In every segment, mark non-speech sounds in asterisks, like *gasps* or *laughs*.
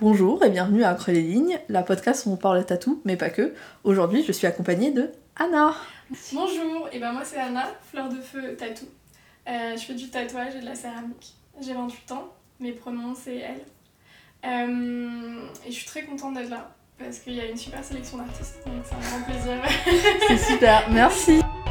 Bonjour et bienvenue à Creux les lignes, la podcast où on parle tatou, mais pas que. Aujourd'hui, je suis accompagnée de Anna. Bonjour, et ben moi c'est Anna, fleur de feu tatou. Euh, je fais du tatouage et de la céramique. J'ai 28 ans, mes pronoms c'est elle. Euh, et je suis très contente d'être là parce qu'il y a une super sélection d'artistes, donc c'est un grand plaisir. C'est super, merci. *laughs*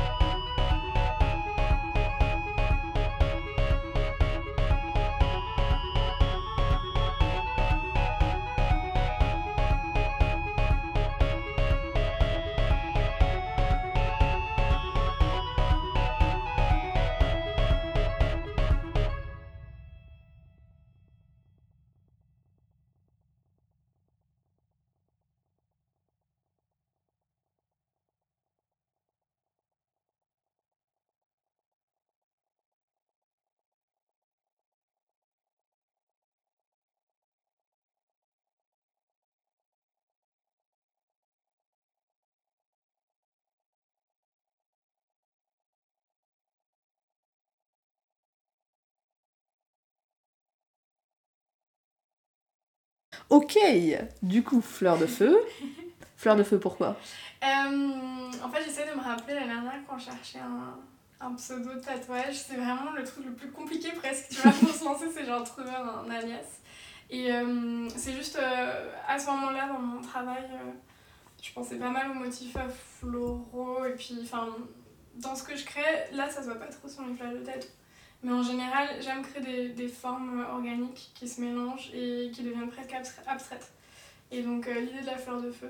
Ok, du coup, fleur de feu. fleur de feu, pourquoi? Euh, en fait, j'essaie de me rappeler la dernière quand je cherchais un, un pseudo de tatouage. C'est vraiment le truc le plus compliqué presque, pour se lancer, c'est genre trouver un, alias. Et euh, c'est juste euh, à ce moment-là, dans mon travail, je pensais pas mal aux motifs floraux. Et puis, enfin, dans ce que je crée, là, ça se voit pas trop sur mes flashs de tête. Mais en général, j'aime créer des, des formes organiques qui se mélangent et qui deviennent presque abstra- abstraites. Et donc, euh, l'idée de la fleur de feu,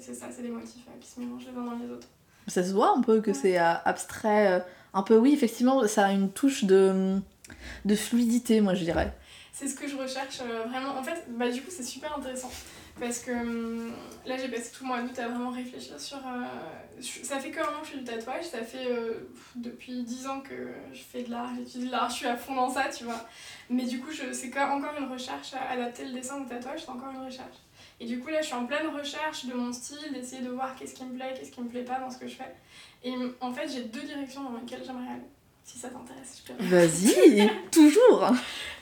c'est ça, c'est des motifs euh, qui se mélangent les uns dans les autres. Ça se voit un peu que Ouais. c'est euh, abstrait. euh, un peu, oui, effectivement, ça a une touche de, de fluidité, moi, je dirais. C'est ce que je recherche euh, vraiment. En fait, bah, du coup, c'est super intéressant. Parce que hum, là, j'ai passé tout le mois d'août à vraiment réfléchir sur. euh, ça fait que un an que je fais du tatouage. Ça fait euh, depuis 10 ans que je fais de l'art, j'étudie l'art, je suis à fond dans ça, tu vois. Mais du coup, c'est encore une recherche adapter le dessin au tatouage, c'est encore une recherche. Et du coup, là, je suis en pleine recherche de mon style, d'essayer de voir qu'est-ce qui me plaît, qu'est-ce qui me plaît pas dans ce que je fais. Et hum, en fait, j'ai deux directions dans lesquelles j'aimerais aller. Si ça t'intéresse, je peux Vas-y, *laughs* toujours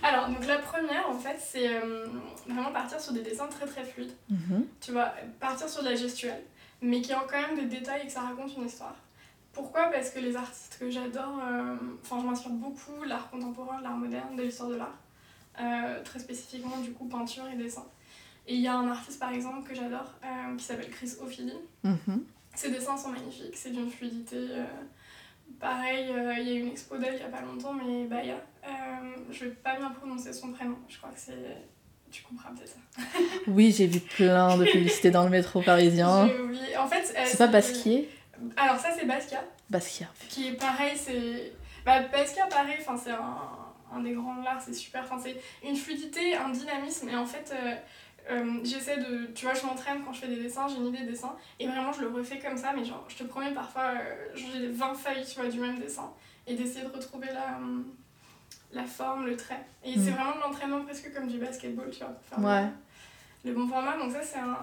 alors, donc la première, en fait, c'est euh, vraiment partir sur des dessins très très fluides. Mhm. Tu vois, partir sur de la gestuelle, mais qui ont quand même des détails et que ça raconte une histoire. Pourquoi? Parce que les artistes que j'adore, euh, enfin, je m'inspire beaucoup de l'art contemporain, de l'art moderne, de l'histoire de l'art. Euh, très spécifiquement, du coup, peinture et dessin. Et il y a un artiste, par exemple, que j'adore, qui s'appelle Chris Ophidy. Mhm. Ses dessins sont magnifiques, c'est d'une fluidité. Pareil, euh, il y a eu une expo d'elle il y a pas longtemps, mais Baya. Euh, je vais pas bien prononcer son prénom, je crois que c'est. Tu comprends peut-être. *laughs* Oui, j'ai vu plein de publicités dans le métro parisien. J'ai oublié. En fait, C'est pas Basquier Alors, ça, c'est Basquiat, Basquiat. qui est pareil, c'est. Bah, Basquiat, pareil, enfin, c'est un, un des grands de l'art, c'est super. Enfin, c'est une fluidité, un dynamisme, et en fait. euh, euh, j'essaie de tu vois je m'entraîne quand je fais des dessins j'ai une idée de dessin et vraiment je le refais comme ça mais genre je te promets parfois euh, j'ai 20 feuilles tu vois du même dessin et d'essayer de retrouver la hum, la forme le trait. Et c'est vraiment de l'entraînement presque comme du basketball tu vois pour faire Ouais. le, le bon format. Donc ça c'est un-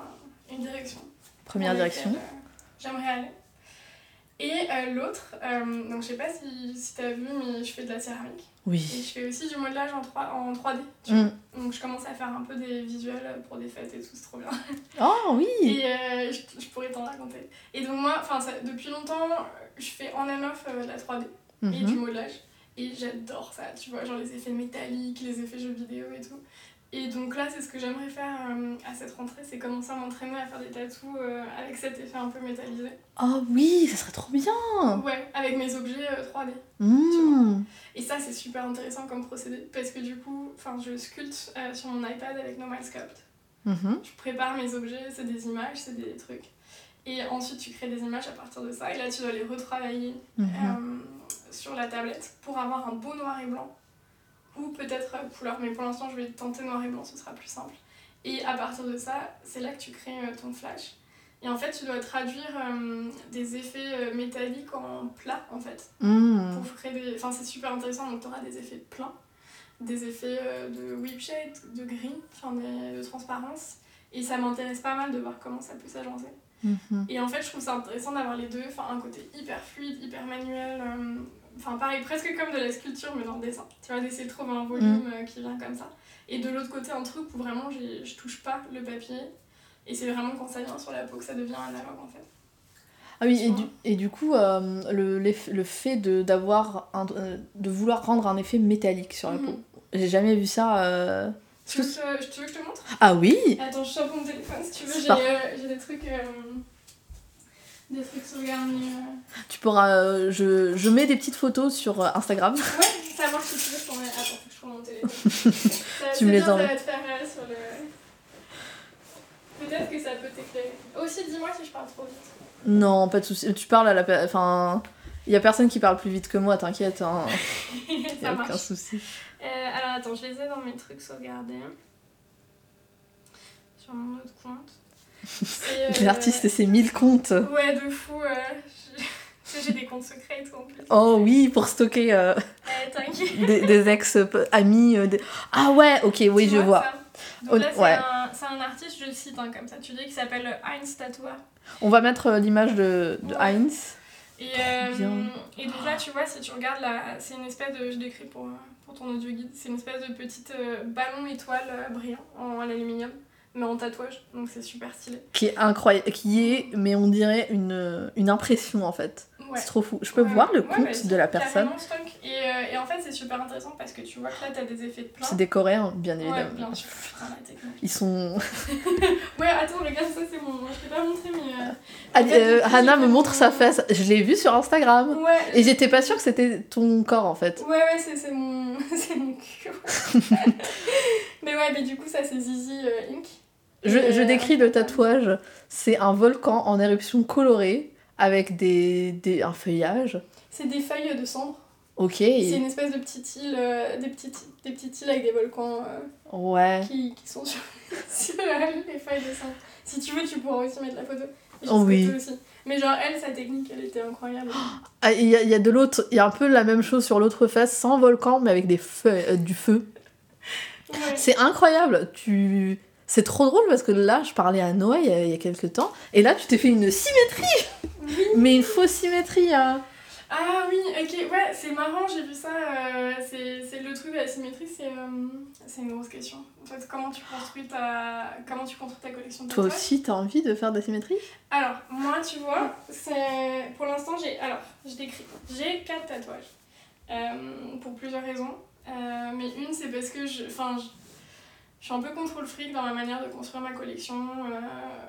une direction. Première direction. laquelle, euh, j'aimerais aller et euh, l'autre euh, donc je sais pas si, si t'as vu mais je fais de la céramique et Oui. je fais aussi du modelage en, 3, en 3D tu vois. Mm. donc je commence à faire un peu des visuels pour des fêtes et tout c'est trop bien Oh *laughs* oui et euh, je, je pourrais t'en raconter. Et donc moi, ça- depuis longtemps, je fais en and off euh, de la 3D et du Mhm. modelage. Et j'adore ça, tu vois, genre les effets métalliques, les effets jeux vidéo et tout. Et donc là, c'est ce que j'aimerais faire euh, à cette rentrée, c'est commencer à m'entraîner à faire des tatous euh, avec cet effet un peu métallisé. Oh oui, ça serait trop bien Ouais, avec mes objets euh, 3D. Mmh. Et ça, c'est super intéressant comme procédé parce que du coup, je sculpte euh, sur mon iPad avec Normal Sculpt. Mhm. Je prépare mes objets, c'est des images, c'est des trucs. Et ensuite, tu crées des images à partir de ça. Et là, tu dois les retravailler Mhm. euh, sur la tablette pour avoir un beau noir et blanc. Ou peut-être euh, couleur. Mais pour l'instant, je vais tenter noir et blanc, ce sera plus simple. Et à partir de ça, c'est là que tu crées euh, ton flash. Et en fait, tu dois traduire euh, des effets euh, métalliques en plat, en fait. Mmh. Pour créer des... Enfin, c'est super intéressant. Donc, tu auras des effets pleins, des effets euh, de whip shade, de gris, enfin, des- de transparence. Et ça m'intéresse pas mal de voir comment ça peut s'agencer. Mhm. Et en fait, je trouve ça intéressant d'avoir les deux, enfin un côté hyper fluide, hyper manuel, euh, enfin pareil, presque comme de la sculpture mais dans le dessin. Tu vois, d'essayer de trouver un volume euh, qui vient comme ça. Et de l'autre côté, un truc où vraiment je touche pas le papier. Et c'est vraiment quand ça vient sur la peau que ça devient analogue en fait. Ah oui, et du, et du coup, euh, le, le fait de, d'avoir un- euh, de vouloir rendre un effet métallique sur la Mhm. peau, j'ai jamais vu ça. euh, Tu veux, que, tu veux que je te montre? Ah oui Attends, je sors mon téléphone si tu veux. Euh, j'ai des trucs. Euh, des trucs sauvegardés. euh. Tu pourras. euh, je, je mets des petites photos sur euh, Instagram. Ouais, ça marche si tu veux. je t'en mets- Attends, faut que je prends mon téléphone. Ça- *laughs* Tu me les bien, ça enlèves. va te faire euh, sur le. Peut-être que ça peut t'éclairer. Aussi, dis-moi si je parle trop vite. Non, pas de soucis. Tu parles à la. Enfin. Il y a personne qui parle plus vite que moi, t'inquiète. Hein. *laughs* Y ça a aucun souci. Euh, alors attends, je les ai dans mes trucs sauvegardés. Sur mon autre compte. Euh, *laughs* L'artiste et ses mille comptes. Ouais, de fou. euh, *laughs* J'ai des comptes secrets et tout en plus. Oh oui, pour stocker euh, des, des ex-amis. euh, des- Ah ouais, ok, oui, Tu je vois. Donc là, c'est ouais. un, artiste, je le cite hein, comme ça, tu dis, qui s'appelle Heinz Tatoueur. On va mettre l'image de, de Ouais. Heinz. Et, donc là, tu vois, si tu regardes, c'est une espèce de. Je décris pour, pour ton audio guide. C'est une espèce de petite ballon étoile brillant en aluminium, mais en tatouage. Donc c'est super stylé. Qui est incroyable. Qui est, mais on dirait, une, une impression en fait. Ouais. C'est trop fou. Je peux Ouais, voir le ouais, compte de la personne. Et, euh, et en fait, c'est super intéressant parce que tu vois que là, t'as des effets de plein. C'est des Coréens, bien évidemment. bien sûr. Technique. Ils sont. *laughs* Ouais, attends, regarde, ça c'est mon. Je t'ai pas montré, mais. euh, Ah, fait, euh, Hannah me montre mon- sa face. Je l'ai vu sur Instagram. Ouais, Et j'étais pas sûre que c'était ton corps en fait. Ouais, ouais, c'est mon... *laughs* c'est mon cul. *laughs* mais ouais, mais du coup, ça, c'est Zizi euh, Inc. Je, je euh, décris le tatouage. C'est un volcan en éruption colorée avec des, des, un feuillage. C'est des feuilles de cendre. Ok. C'est une espèce de petite île, euh, des, petites, des petites îles avec des volcans euh, Ouais. qui, qui sont sur, *laughs* sur les feuilles de cendre. Si tu veux, tu pourras aussi mettre la photo. Oh oui. aussi. Mais genre, elle, sa technique, elle était incroyable. *gasps* Ah, Il y, a, y a de l'autre. Il y a un peu la même chose sur l'autre face, sans volcan, mais avec des euh, du feu. Ouais. C'est incroyable. Tu. C'est trop drôle parce que là, je parlais à il y a, il y a quelques temps, et là, tu t'es fait une symétrie, Oui. *laughs* mais une fausse symétrie. hein. Ah oui, ok, ouais, c'est marrant, j'ai vu ça. euh, c'est le truc de la symétrie, c'est euh, c'est une grosse question. En fait, comment tu construis ta, comment tu construis ta collection de Toi aussi, t'as envie de faire de la symétrie? Alors, moi, tu vois, c'est pour l'instant, j'ai. Alors, je décris. J'ai quatre tatouages. Euh, pour plusieurs raisons. Euh, mais une, c'est parce que je. Enfin, je, je suis un peu contrôle fric dans ma manière de construire ma collection. euh,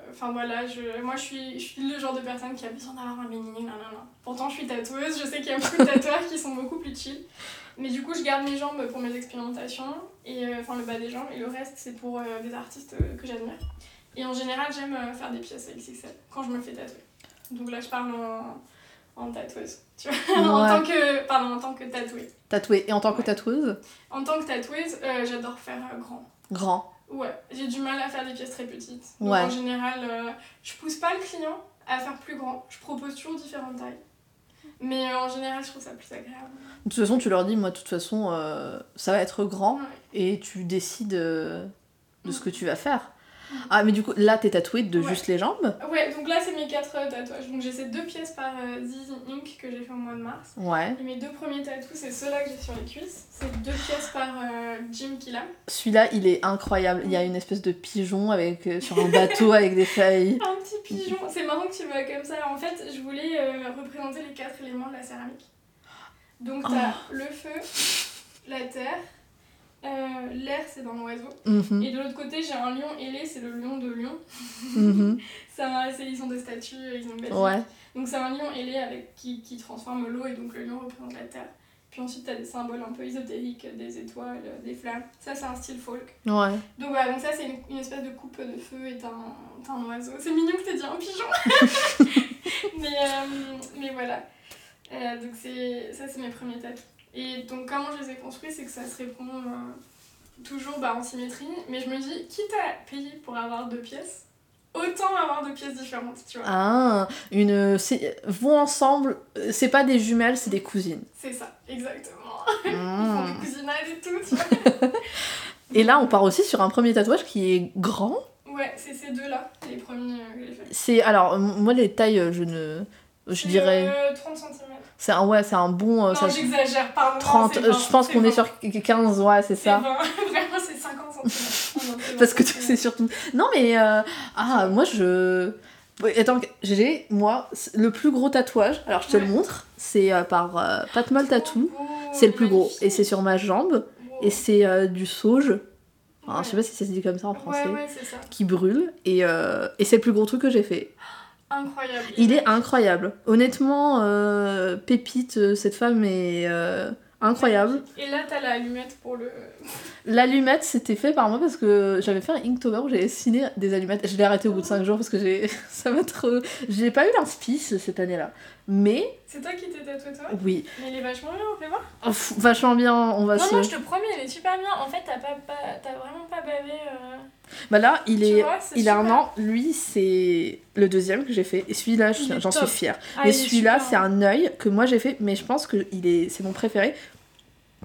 Enfin voilà, je, moi je suis, je suis le genre de personne qui a besoin d'avoir un mini, non, non, non. Pourtant je suis tatoueuse, je sais qu'il y a beaucoup de tatoueurs qui sont beaucoup plus chill. Mais du coup je garde mes jambes pour mes expérimentations, et euh, enfin le bas des jambes, et le reste c'est pour euh, des artistes que j'admire. Et en général j'aime faire des pièces XXL quand je me fais tatouer. Donc là je parle en, en tatoueuse, tu vois, *laughs* en, tant que, pardon, en tant que tatouée. Tatouée. Et en tant que Ouais. tatoueuse? En tant que tatoueuse, j'adore faire grand. Grand. Ouais, j'ai du mal à faire des pièces très petites. Donc Ouais. en général, euh, je pousse pas le client à faire plus grand. Je propose toujours différentes tailles. Mais euh, en général, je trouve ça plus agréable. De toute façon, tu leur dis, moi, de toute façon, euh, ça va être grand, Ouais. et tu décides euh, de ce que tu vas faire. Ah, mais du coup, là, t'es tatouée de Ouais. juste les jambes Ouais, donc là, c'est mes quatre euh, tatouages. Donc j'ai ces deux pièces par euh, Zizi Ink que j'ai fait au mois de mars. Ouais. Et mes deux premiers tatous, c'est ceux-là que j'ai sur les cuisses. C'est deux pièces par euh, Jim Killam. Celui-là, il est incroyable. Il y a une espèce de pigeon avec, euh, sur un bateau *laughs* avec des feuilles. Un petit pigeon. C'est marrant que tu vois comme ça. En fait, je voulais représenter les quatre éléments de la céramique. Donc t'as le feu, la terre, euh, l'air, c'est dans l'oiseau. Mhm, Et de l'autre côté, j'ai un lion ailé, c'est le lion de Lyon. *laughs* C'est un- c'est- ils ont des statues, ils ont belle Ouais. Donc c'est un lion ailé avec, qui, qui transforme l'eau et donc le lion représente la terre. Puis ensuite, t'as des symboles un peu ésotériques, des étoiles, des flammes. Ça, c'est un style folk. Ouais. Donc voilà, donc ça, c'est une, une espèce de coupe de feu et t'as un, un oiseau. C'est mignon que t'aies dit un pigeon *laughs* *laughs* mais, euh, mais voilà. Euh, donc ça, c'est mes premiers tatous. Et donc comment je les ai construits, c'est que ça se répond euh, toujours bah, en symétrie. Mais je me dis, quitte à payer pour avoir deux pièces, autant avoir deux pièces différentes, tu vois. Ah, une. Vont ensemble, euh, c'est pas des jumelles, c'est des cousines. C'est ça, exactement. *laughs* Ils font Mm. du cousinage et tout, tu vois. *laughs* Et là, on part aussi sur un premier tatouage qui est grand. Ouais, c'est ces deux-là, les premiers euh, que j'ai fait. C'est. Alors, moi, les tailles, je ne. Je dirais. euh, 30 cm. C'est un, ouais, c'est un bon. euh, Non, ça- j'exagère, pardon. non, 30. c'est euh, 20, je pense qu'on est 20. sur 15, ouais, c'est ça. 20. *laughs* Vraiment, c'est 50 cm. Parce que c'est surtout. Non, mais. euh, Ah, moi, je. Attends, j'ai, moi, le plus gros tatouage, alors je te le montre, c'est euh, par Patmol Tattoo. C'est le plus gros. Et c'est sur ma jambe. Et c'est du sauge. Enfin, Je sais pas si ça se dit comme ça en français. Ouais, ça. Qui brûle. Et, et c'est le plus gros truc que j'ai fait. Incroyable. Il est incroyable. Honnêtement, euh, Pépite, euh, cette femme est euh, incroyable. Et là, t'as la allumette pour le. L'allumette, c'était fait par moi parce que j'avais fait un Inktober où j'avais dessiné des allumettes. Je l'ai arrêté au bout de 5 jours parce que j'ai *laughs* ça m'a trop. J'ai pas eu l'inspice cette année-là. Mais C'est toi qui t'es tatoué, toi? Oui, Mais il est vachement bien, on fait voir. Oh, vachement bien. On va Non, se. non, je te promets, il est super bien. En fait, t'as pas, pas- vraiment pas bavé. euh, Bah là, il est. vois, il a un an. Lui, c'est le deuxième que j'ai fait. Et celui-là, j'en suis fière. Ah, mais celui-là, c'est un œil que moi j'ai fait. Mais je pense que il est, c'est mon préféré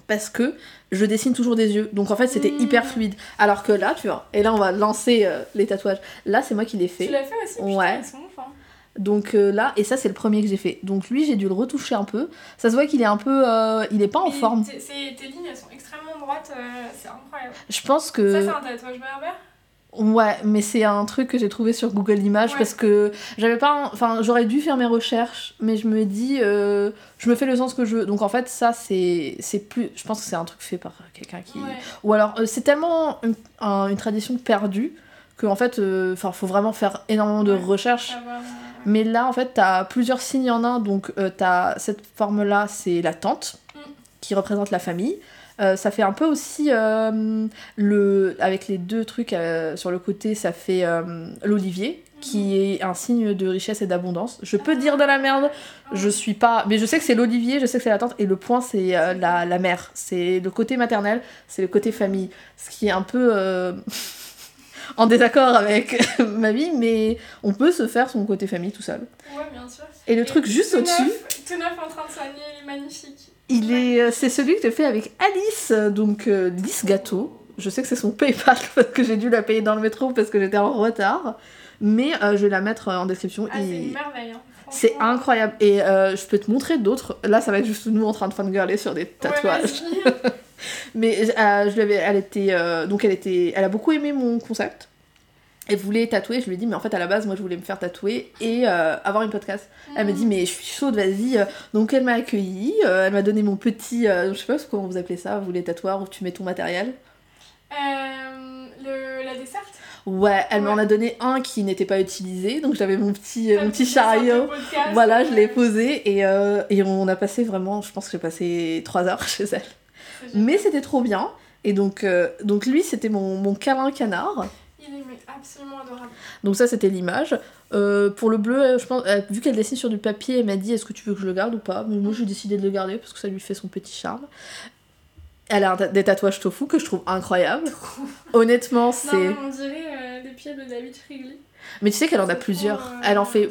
parce que je dessine toujours des yeux. Donc en fait, c'était Mm. hyper fluide. Alors que là, tu vois. Et là, on va lancer euh, les tatouages. Là, c'est moi qui l'ai fait. Tu l'as fait aussi Ouais. hein. Donc euh, là, et ça c'est le premier que j'ai fait. Donc lui, j'ai dû le retoucher un peu. Ça se voit qu'il est un peu, euh, il est pas en forme. tes- lignes, elles sont extrêmement droites, euh, c'est incroyable. Je pense Ça, que c'est un tatouage berbère? Ouais, mais c'est un truc que j'ai trouvé sur Google Images Ouais. parce que j'avais pas, enfin j'aurais dû faire mes recherches, mais je me dis, euh, je me fais le sens que je veux. Donc en fait ça c'est plus, je pense que c'est un truc fait par quelqu'un qui, Ouais. ou alors euh, c'est tellement une, un- une tradition perdue que en fait, enfin faut vraiment faire énormément de Ouais. recherches. Ah bah. Mais là, en fait, t'as plusieurs signes en un. Donc, euh, t'as cette forme-là, c'est la tante, Mm. qui représente la famille. Euh, ça fait un peu aussi euh, le avec les deux trucs euh, sur le côté ça fait l'olivier qui est un signe de richesse et d'abondance. Je peux dire de la merde je suis pas mais je sais que c'est l'olivier je sais que c'est la tante et le point c'est la, la mère. C'est le côté maternel c'est le côté famille. Ce qui est un peu *laughs* en désaccord avec *laughs* ma vie mais on peut se faire son côté famille tout seul. Ouais, bien sûr. et le Et truc juste au-dessus Tout neuf en train de soigner, il est magnifique. Il est, euh, c'est celui que j'ai fait avec Alice, donc euh, Lys Gâteau. Je sais que c'est son PayPal *laughs* parce que j'ai dû la payer dans le métro parce que j'étais en retard. Mais euh, je vais la mettre euh, en description. Ah, c'est une merveille. Hein. C'est incroyable. Et euh, je peux te montrer d'autres. Là, ça va être juste nous en train de fangirler sur des Ouais, tatouages. vas-y. *laughs* Mais je lui avais, elle était, donc elle était, elle a beaucoup aimé mon concept. Elle voulait tatouer. Je lui ai dit, mais en fait, à la base, moi, je voulais me faire tatouer et euh, avoir une podcast. Elle m'a dit, mais je suis chaude, vas-y. Donc, elle m'a accueillie. euh, elle m'a donné mon petit, euh, je sais pas comment vous appelez ça, vous les tatoueurs où tu mets ton matériel. Le, la desserte? Ouais, elle Ouais. m'en a donné un qui n'était pas utilisé. Donc, j'avais mon petit, mon petit chariot. podcast, Voilà, je l'ai posé et, et on a passé vraiment, je pense que j'ai passé 3 heures *laughs* chez elle. Mais c'était trop bien. Et donc, donc lui, c'était mon, mon câlin canard. Absolument adorable. Donc ça, c'était l'image. Euh, pour le bleu, euh, je pense, euh, vu qu'elle dessine sur du papier, elle m'a dit est-ce que tu veux que je le garde ou pas? Mais moi, j'ai décidé de le garder parce que ça lui fait son petit charme. Elle a des tatouages tofu que je trouve incroyables. Honnêtement, c'est. on dirait euh, les pieds de David Frigley. Mais tu sais qu'elle en a plusieurs. trop, euh, Elle en fait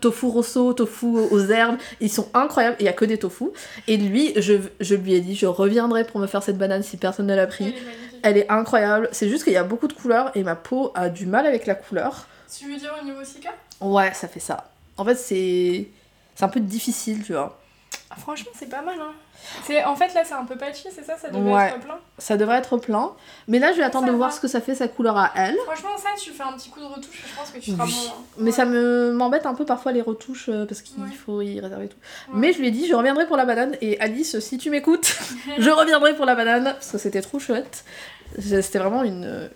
tofu rosso, tofu aux herbes. Ils sont incroyables. Il y a que des tofu. Et lui, je, je lui ai dit je reviendrai pour me faire cette banane si personne ne l'a pris. Elle est incroyable. C'est juste qu'il y a beaucoup de couleurs et ma peau a du mal avec la couleur. Tu veux dire au niveau Sika? Ouais, ça fait ça. En fait, c'est. C'est un peu difficile, tu vois. Ah, Franchement, c'est pas mal. Hein. C'est- En fait, là, c'est un peu patchy, c'est ça? Ça Ouais. être plein? Ça devrait être plein. Mais là, je vais attendre Ça de voir ce que ça fait sa couleur à elle. Franchement, ça, tu fais un petit coup de retouche, je pense que tu seras Oui. bon. hein. Mais Ouais. ça me m'embête un peu parfois les retouches euh, parce qu'il Ouais. faut y réserver tout. Mais je lui ai dit, je reviendrai pour la banane. Et Alice, si tu m'écoutes, *laughs* je reviendrai pour la banane parce que c'était trop chouette. Je- C'était vraiment une.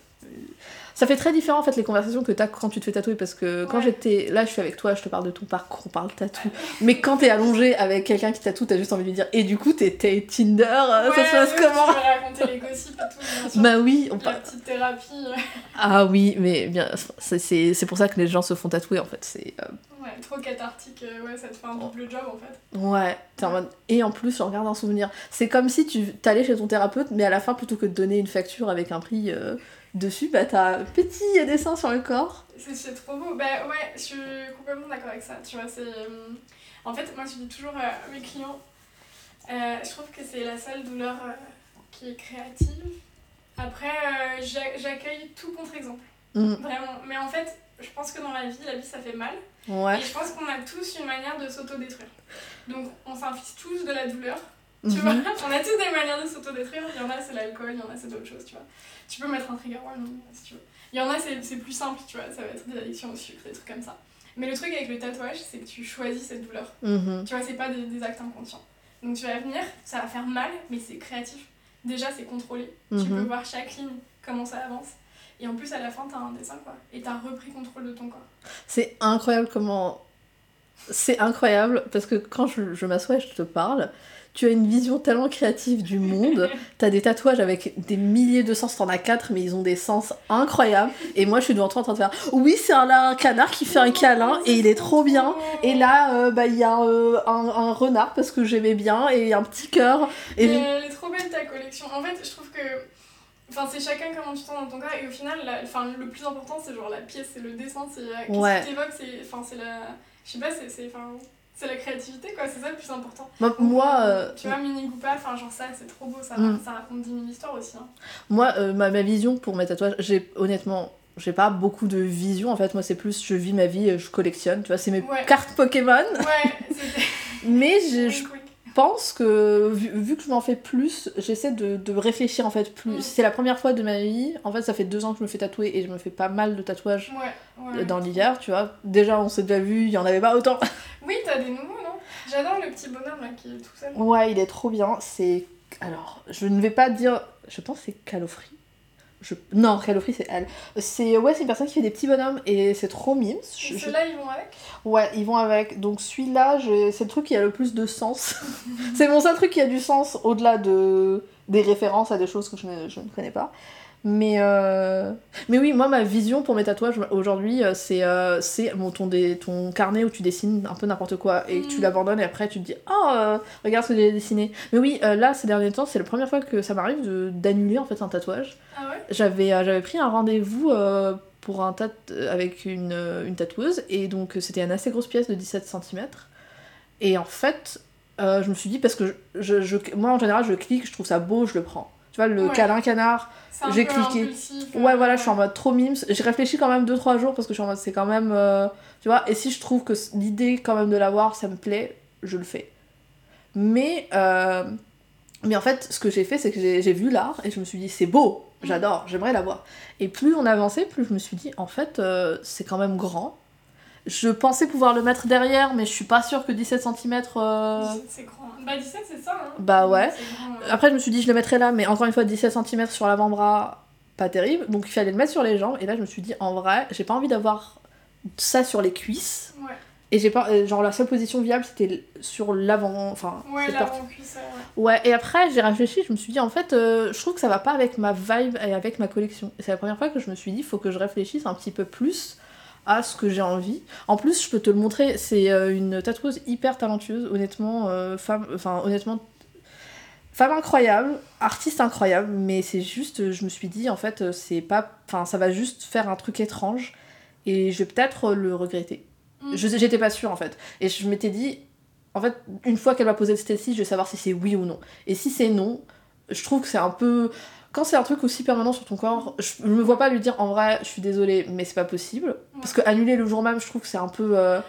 Ça fait très différent en fait les conversations que t'as quand tu te fais tatouer parce que quand Ouais. j'étais là, je suis avec toi, je te parle de ton parcours, on parle tatou. Mais quand t'es allongé avec quelqu'un qui tatoue, t'as juste envie de lui dire et du coup t'es t'es Tinder, euh, ça Ouais, se passe oui, comment vas raconter les gossips et tout, bien sûr. Bah oui, on parle. petite thérapie. Ah oui, mais bien, c'est pour ça que les gens se font tatouer en fait. C'est euh, Ouais, trop cathartique, euh, ouais, ça te fait un double job en fait. Ouais, t'es en mode. Et en plus, je regarde un souvenir. C'est comme si tu t'allais chez ton thérapeute, mais à la fin, plutôt que de donner une facture avec un prix euh, dessus, bah t'as un petit dessin sur le corps. C'est trop beau. Bah ouais, je suis complètement d'accord avec ça. Tu vois, c'est. euh, En fait, moi je dis toujours à mes clients, euh, je trouve que c'est la seule douleur euh, qui est créative. Après, j'a- j'accueille tout contre-exemple. Mm. Vraiment. Mais en fait, je pense que dans la vie, la vie ça fait mal. Ouais. Et je pense qu'on a tous une manière de s'autodétruire. Donc on s'inflige tous de la douleur. Tu Mhm. vois On a tous des manières de s'autodétruire. Il y en a, c'est l'alcool, il y en a, c'est d'autres choses, tu vois. Tu peux mettre un trigger warning si tu veux. Il y en a, c'est plus simple, tu vois. Ça va être des addictions au sucre, des trucs comme ça. Mais le truc avec le tatouage, c'est que tu choisis cette douleur. Mhm. Tu vois, c'est pas des, des actes inconscients. Donc tu vas venir, ça va faire mal, mais c'est créatif. Déjà, c'est contrôlé. Tu Mhm. peux voir chaque ligne, comment ça avance. Et en plus, à la fin, t'as un dessin, quoi. Et t'as repris contrôle de ton corps. C'est incroyable comment. C'est incroyable parce que quand je, je m'assois et je te parle, tu as une vision tellement créative du monde. *laughs* T'as des tatouages avec des milliers de sens, t'en as quatre, mais ils ont des sens incroyables. Et moi, je suis devant toi en train de faire Oui, c'est un, canard qui fait un câlin et il est trop bien. Et là, euh, bah, il y a euh, un, un renard parce que j'aimais bien et un petit cœur. Et elle est trop belle ta collection. En fait, je trouve que. Enfin, c'est chacun comment tu sens dans ton corps. Et au final, la- enfin, le plus important, c'est genre la pièce, c'est le dessin, c'est. euh, Qu'est-ce Ouais. qui t'évoque, c'est. Enfin, c'est la. Je sais pas, c'est. c'est- Enfin, c'est la créativité, quoi. C'est ça le plus important. moi, moi, euh, Tu vois, Mini Goopa, enfin, genre ça, c'est trop beau. Ça, Mm. ça raconte 10 000 histoires aussi. Hein. Moi, euh, ma, ma vision pour mes tatouages, j'ai honnêtement, j'ai pas beaucoup de vision en fait. Moi, c'est plus je vis ma vie, je collectionne, tu vois, c'est mes Ouais. cartes Pokémon. Ouais, *laughs* c'était. Mais je, je. Pense que vu, vu que je m'en fais plus, j'essaie de, de réfléchir en fait plus. Mm. C'est la première fois de ma vie. En fait, ça fait deux ans que je me fais tatouer et je me fais pas mal de tatouages Ouais, ouais. dans l'hiver, tu vois. Déjà, on s'est déjà vu, il y en avait pas autant. *laughs* Oui, t'as des nouveaux, non? J'adore le petit bonhomme là qui est tout seul. Ouais, il est trop bien. C'est. Alors, je ne vais pas dire. Je pense que c'est Calofri. Je... Non, Calofri, c'est elle. C'est ouais, c'est une personne qui fait des petits bonhommes et c'est trop mimes. Je- je- ceux-là, ils vont avec? Ouais, ils vont avec. Donc celui-là, j'ai- c'est le truc qui a le plus de sens. *laughs* c'est mon seul truc qui a du sens au-delà de des références à des choses que je ne, je ne connais pas. Mais, euh, mais oui, moi, ma vision pour mes tatouages aujourd'hui, euh, c'est euh, c'est mon, ton, ton carnet où tu dessines un peu n'importe quoi et tu Mm. l'abandonnes et après tu te dis Oh, euh, regarde ce que j'ai dessiné. Mais oui, là, ces derniers temps, c'est la première fois que ça m'arrive de- d'annuler en fait un tatouage. Ah ouais? J'avais pris un rendez-vous pour un tat avec une, une tatoueuse et donc c'était une assez grosse pièce de 17 cm. Et en fait, je me suis dit, parce que je, je- je- moi en général je clique, je trouve ça beau, je le prends. Vois, le Ouais. câlin canard, J'ai cliqué. impulsif, ouais euh, voilà, je suis en mode trop mimes. J'ai réfléchi quand même 2-3 jours parce que je suis en mode c'est quand même. euh, tu vois, et si je trouve que l'idée quand même de l'avoir ça me plaît, je le fais. Mais. euh, mais en fait, ce que j'ai fait, c'est que j'ai vu l'art et je me suis dit, c'est beau, j'adore, j'aimerais l'avoir. Et plus on avançait, plus je me suis dit, en fait, c'est quand même grand. Je pensais pouvoir le mettre derrière, mais je suis pas sûre que 17 cm. 17, C'est grand. Bah 17, c'est ça. Hein. Bah ouais. C'est grand, ouais. Après, je me suis dit, je le mettrais là, mais encore une fois, 17 cm sur l'avant-bras, pas terrible. Donc il fallait le mettre sur les jambes. Et là, je me suis dit, en vrai, j'ai pas envie d'avoir ça sur les cuisses. Ouais, Et j'ai pas. euh, Genre, la seule position viable, c'était sur l'avant. Enfin, ouais l'avant-cuisse, euh, ouais. Ouais, et après j'ai réfléchi, je me suis dit en fait, euh, je trouve que ça va pas avec ma vibe et avec ma collection. Et c'est la première fois que je me suis dit, faut que je réfléchisse un petit peu plus à ce que j'ai envie. En plus, je peux te le montrer, c'est euh, une tatoueuse hyper talentueuse, honnêtement, euh, femme, enfin honnêtement, femme incroyable, artiste incroyable, mais c'est juste, euh, je me suis dit en fait, c'est pas, enfin ça va juste faire un truc étrange et je vais peut-être le regretter. Mm. Je- J'étais pas sûre en fait. Et je m'étais dit, en fait, une fois qu'elle va poser le style je vais savoir si c'est oui ou non. Et si c'est non, je trouve que c'est un peu. Quand c'est un truc aussi permanent sur ton corps, je, je me vois pas lui dire en vrai, je suis désolée, mais c'est pas possible. Parce que annuler le jour même, je trouve que c'est un peu. euh,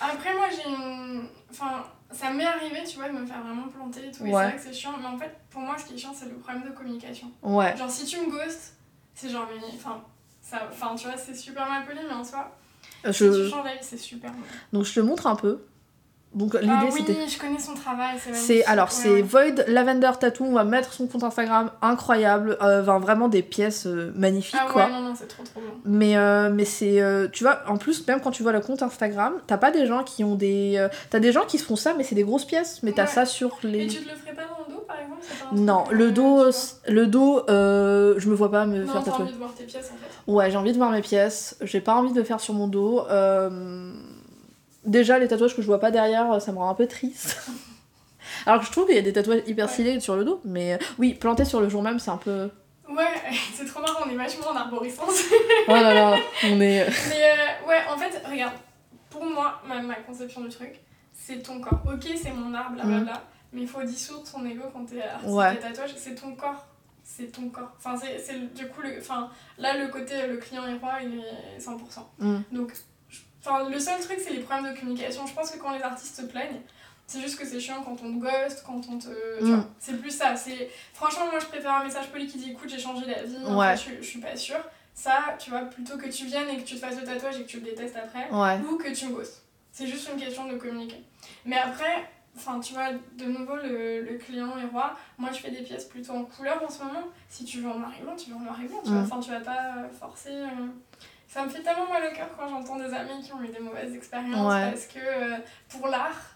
Après, moi, j'ai une. Enfin, ça m'est arrivé, tu vois, de me faire vraiment planter et tout. Et Ouais. c'est vrai que c'est chiant. Mais en fait, pour moi, ce qui est chiant, c'est le problème de communication. Ouais. Genre, si tu me ghostes, c'est genre, mais. Enfin, ça... enfin tu vois, c'est super mal poli, mais en soi, si tu Je... changes d'avis, c'est super. Donc je te montre un peu. Donc l'idée Ah oui, c'était. je connais son travail, c'est alors c'est. Void Lavender Tattoo, on va mettre son compte Instagram incroyable, euh, enfin, vraiment des pièces euh, magnifiques Ah quoi. ouais, non, non, c'est trop trop bon. Mais, euh, mais c'est. euh, tu vois, en plus, même quand tu vois le compte Instagram, t'as pas des gens qui ont des. t'as des gens qui se font ça, mais c'est des grosses pièces, mais t'as Ouais. ça sur Et les. tu te le ferais pas dans le dos, par exemple pas Non, le dos, le dos, euh, je me vois pas me Non, faire tatouer. envie de voir tes pièces en fait. Ouais, j'ai envie de voir mes pièces. J'ai pas envie de le faire sur mon dos. Euh, Déjà, les tatouages que je vois pas derrière, ça me rend un peu triste. *laughs* Alors que je trouve qu'il y a des tatouages hyper Ouais. stylés sur le dos, mais euh, oui, planter sur le jour même, c'est un peu. Ouais, *laughs* c'est trop marrant, on est vachement en arborescence. Oh là là, *laughs* on est. Mais euh, ouais, en fait, regarde, pour moi, ma, ma conception du truc, c'est ton corps. Ok, c'est mon art, blablabla, mais il faut dissoudre son ego quand t'es artiste Mm. Ouais. tatouage, c'est ton corps. C'est ton corps. Enfin, c'est du coup, le, enfin, là, le côté, le client est roi, il est 100%. Mm. Donc, enfin, le seul truc, c'est les problèmes de communication. Je pense que quand les artistes se plaignent, C'est juste que c'est chiant quand on te ghost, quand on te. Mm. C'est plus ça. C'est... Franchement, moi je préfère un message poli qui dit écoute, j'ai changé d'avis, en Ouais. fait, je, je suis pas sûre. Ça, tu vois, plutôt que tu viennes et que tu te fasses le tatouage et que tu le détestes après, Ouais. ou que tu me ghostes. C'est juste une question de communiquer. Mais après, enfin, tu vois, de nouveau, le, le client est roi. Moi, je fais des pièces plutôt en couleur en ce moment. Si tu veux en noir et blanc, tu veux en noir et blanc. Tu vois, Mm. enfin, tu vas pas forcer. euh. Ça me fait tellement mal au cœur quand j'entends des amis qui ont eu des mauvaises expériences Ouais. parce que euh, pour l'art,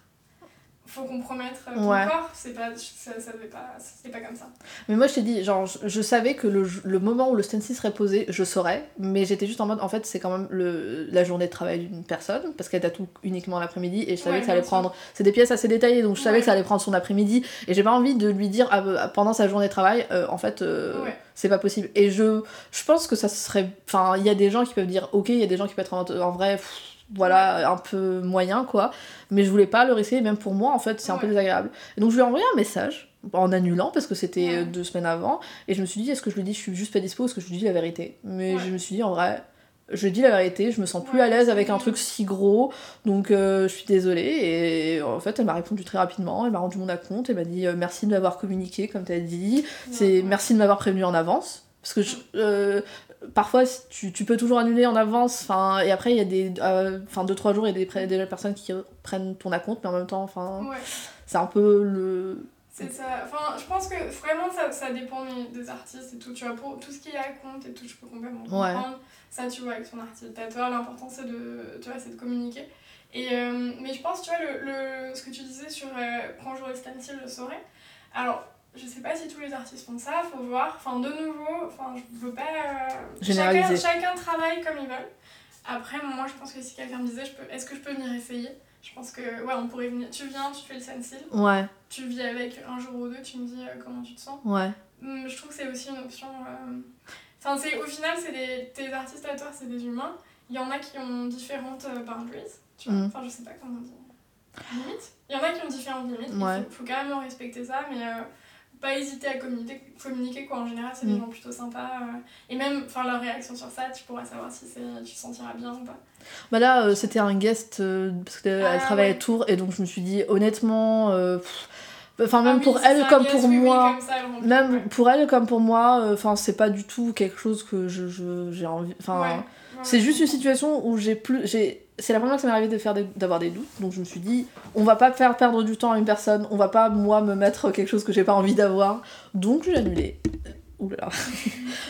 faut compromettre ton Ouais. corps. C'est pas, ça, ça devait pas, pas comme ça. Mais moi, je t'ai dit, genre, je, je savais que le, le moment où le stencil serait posé, je saurais, mais j'étais juste en mode, en fait, c'est quand même le, la journée de travail d'une personne, parce qu'elle tatoue uniquement l'après-midi, et je savais Ouais, que ça allait sûr. prendre. C'est des pièces assez détaillées, donc je savais Ouais. que ça allait prendre son après-midi, et j'ai pas envie de lui dire ah, bah, pendant sa journée de travail, euh, en fait, euh, c'est pas possible. Et je, je pense que ça serait. Enfin, il y a des gens qui peuvent dire ok, il y a des gens qui peuvent être en, en vrai. pff, voilà, un peu moyen quoi, mais je voulais pas le risquer, même pour moi en fait, c'est un peu désagréable. Et donc je lui ai envoyé un message en annulant parce que c'était Ouais. euh, deux semaines avant, et je me suis dit est-ce que je lui dis je suis juste pas dispo est-ce que je lui dis la vérité Mais Ouais. je me suis dit en vrai, je lui dis la vérité, je me sens plus à l'aise avec un truc si gros, donc euh, je suis désolée. Et en fait, elle m'a répondu très rapidement, elle m'a rendu mon compte, elle m'a dit euh, merci de m'avoir communiqué comme t'as dit, c'est merci de m'avoir prévenu en avance. Parce que je- euh, parfois, tu, tu peux toujours annuler en avance, enfin, et après, il y a des. euh, Enfin, 2-3 jours, il y a des, personnes qui prennent ton acompte, mais en même temps, enfin, Ouais. c'est un peu le. C'est ça. Enfin, je pense que vraiment ça, ça dépend des, artistes et tout. Tu vois, pour tout ce qui est à compte et tout, je peux complètement Ouais. comprendre. Ça, tu vois, avec ton artiste tatoueur, l'important c'est de, tu vois, c'est de communiquer. Et, euh, mais je pense, tu vois, le, le, ce que tu disais sur euh, quand j'aurai stencil, je saurai. Alors, je sais pas si tous les artistes font ça, faut voir. Enfin, de nouveau, enfin, je veux pas. euh, Généraliser. Chacun, chacun travaille comme ils veulent. Après, moi, je pense que si quelqu'un me disait, je peux, est-ce que je peux venir essayer? Je pense que, ouais, on pourrait venir. Tu viens, tu fais le stencil Ouais, tu vis avec un jour ou deux, tu me dis euh, comment tu te sens. ouais. Hum, Je trouve que c'est aussi une option. euh, Enfin, c'est au final, c'est des... tes artistes à toi, c'est des humains. Il y en a qui ont différentes euh, boundaries, tu vois. Mhm. Enfin, je sais pas comment dire. Limites. Il y en a qui ont différentes limites. Il Ouais. faut, faut quand même respecter ça, mais pas hésiter à communiquer, communiquer quoi. En général, c'est des gens plutôt sympas. euh, et même, enfin, leur réaction sur ça, tu pourras savoir si tu te sentiras bien ou pas. Bah là, euh, c'était un guest euh, parce qu'elle Ah, travaillait à. Tours, et donc je me suis dit, honnêtement, enfin, Ah même oui, pour elle comme pour oui, oui, moi. comme ça, elle remplit, Même ouais. pour elle comme pour moi, enfin c'est pas du tout quelque chose que je je- j'ai envie. Enfin, Ouais, c'est juste une situation où j'ai plus, j'ai, c'est la première fois que ça m'est arrivé de faire des- d'avoir des doutes. Donc je me suis dit, on va pas faire perdre du temps à une personne, on va pas moi me mettre quelque chose que j'ai pas envie d'avoir. Donc j'ai annulé. Ouh là là.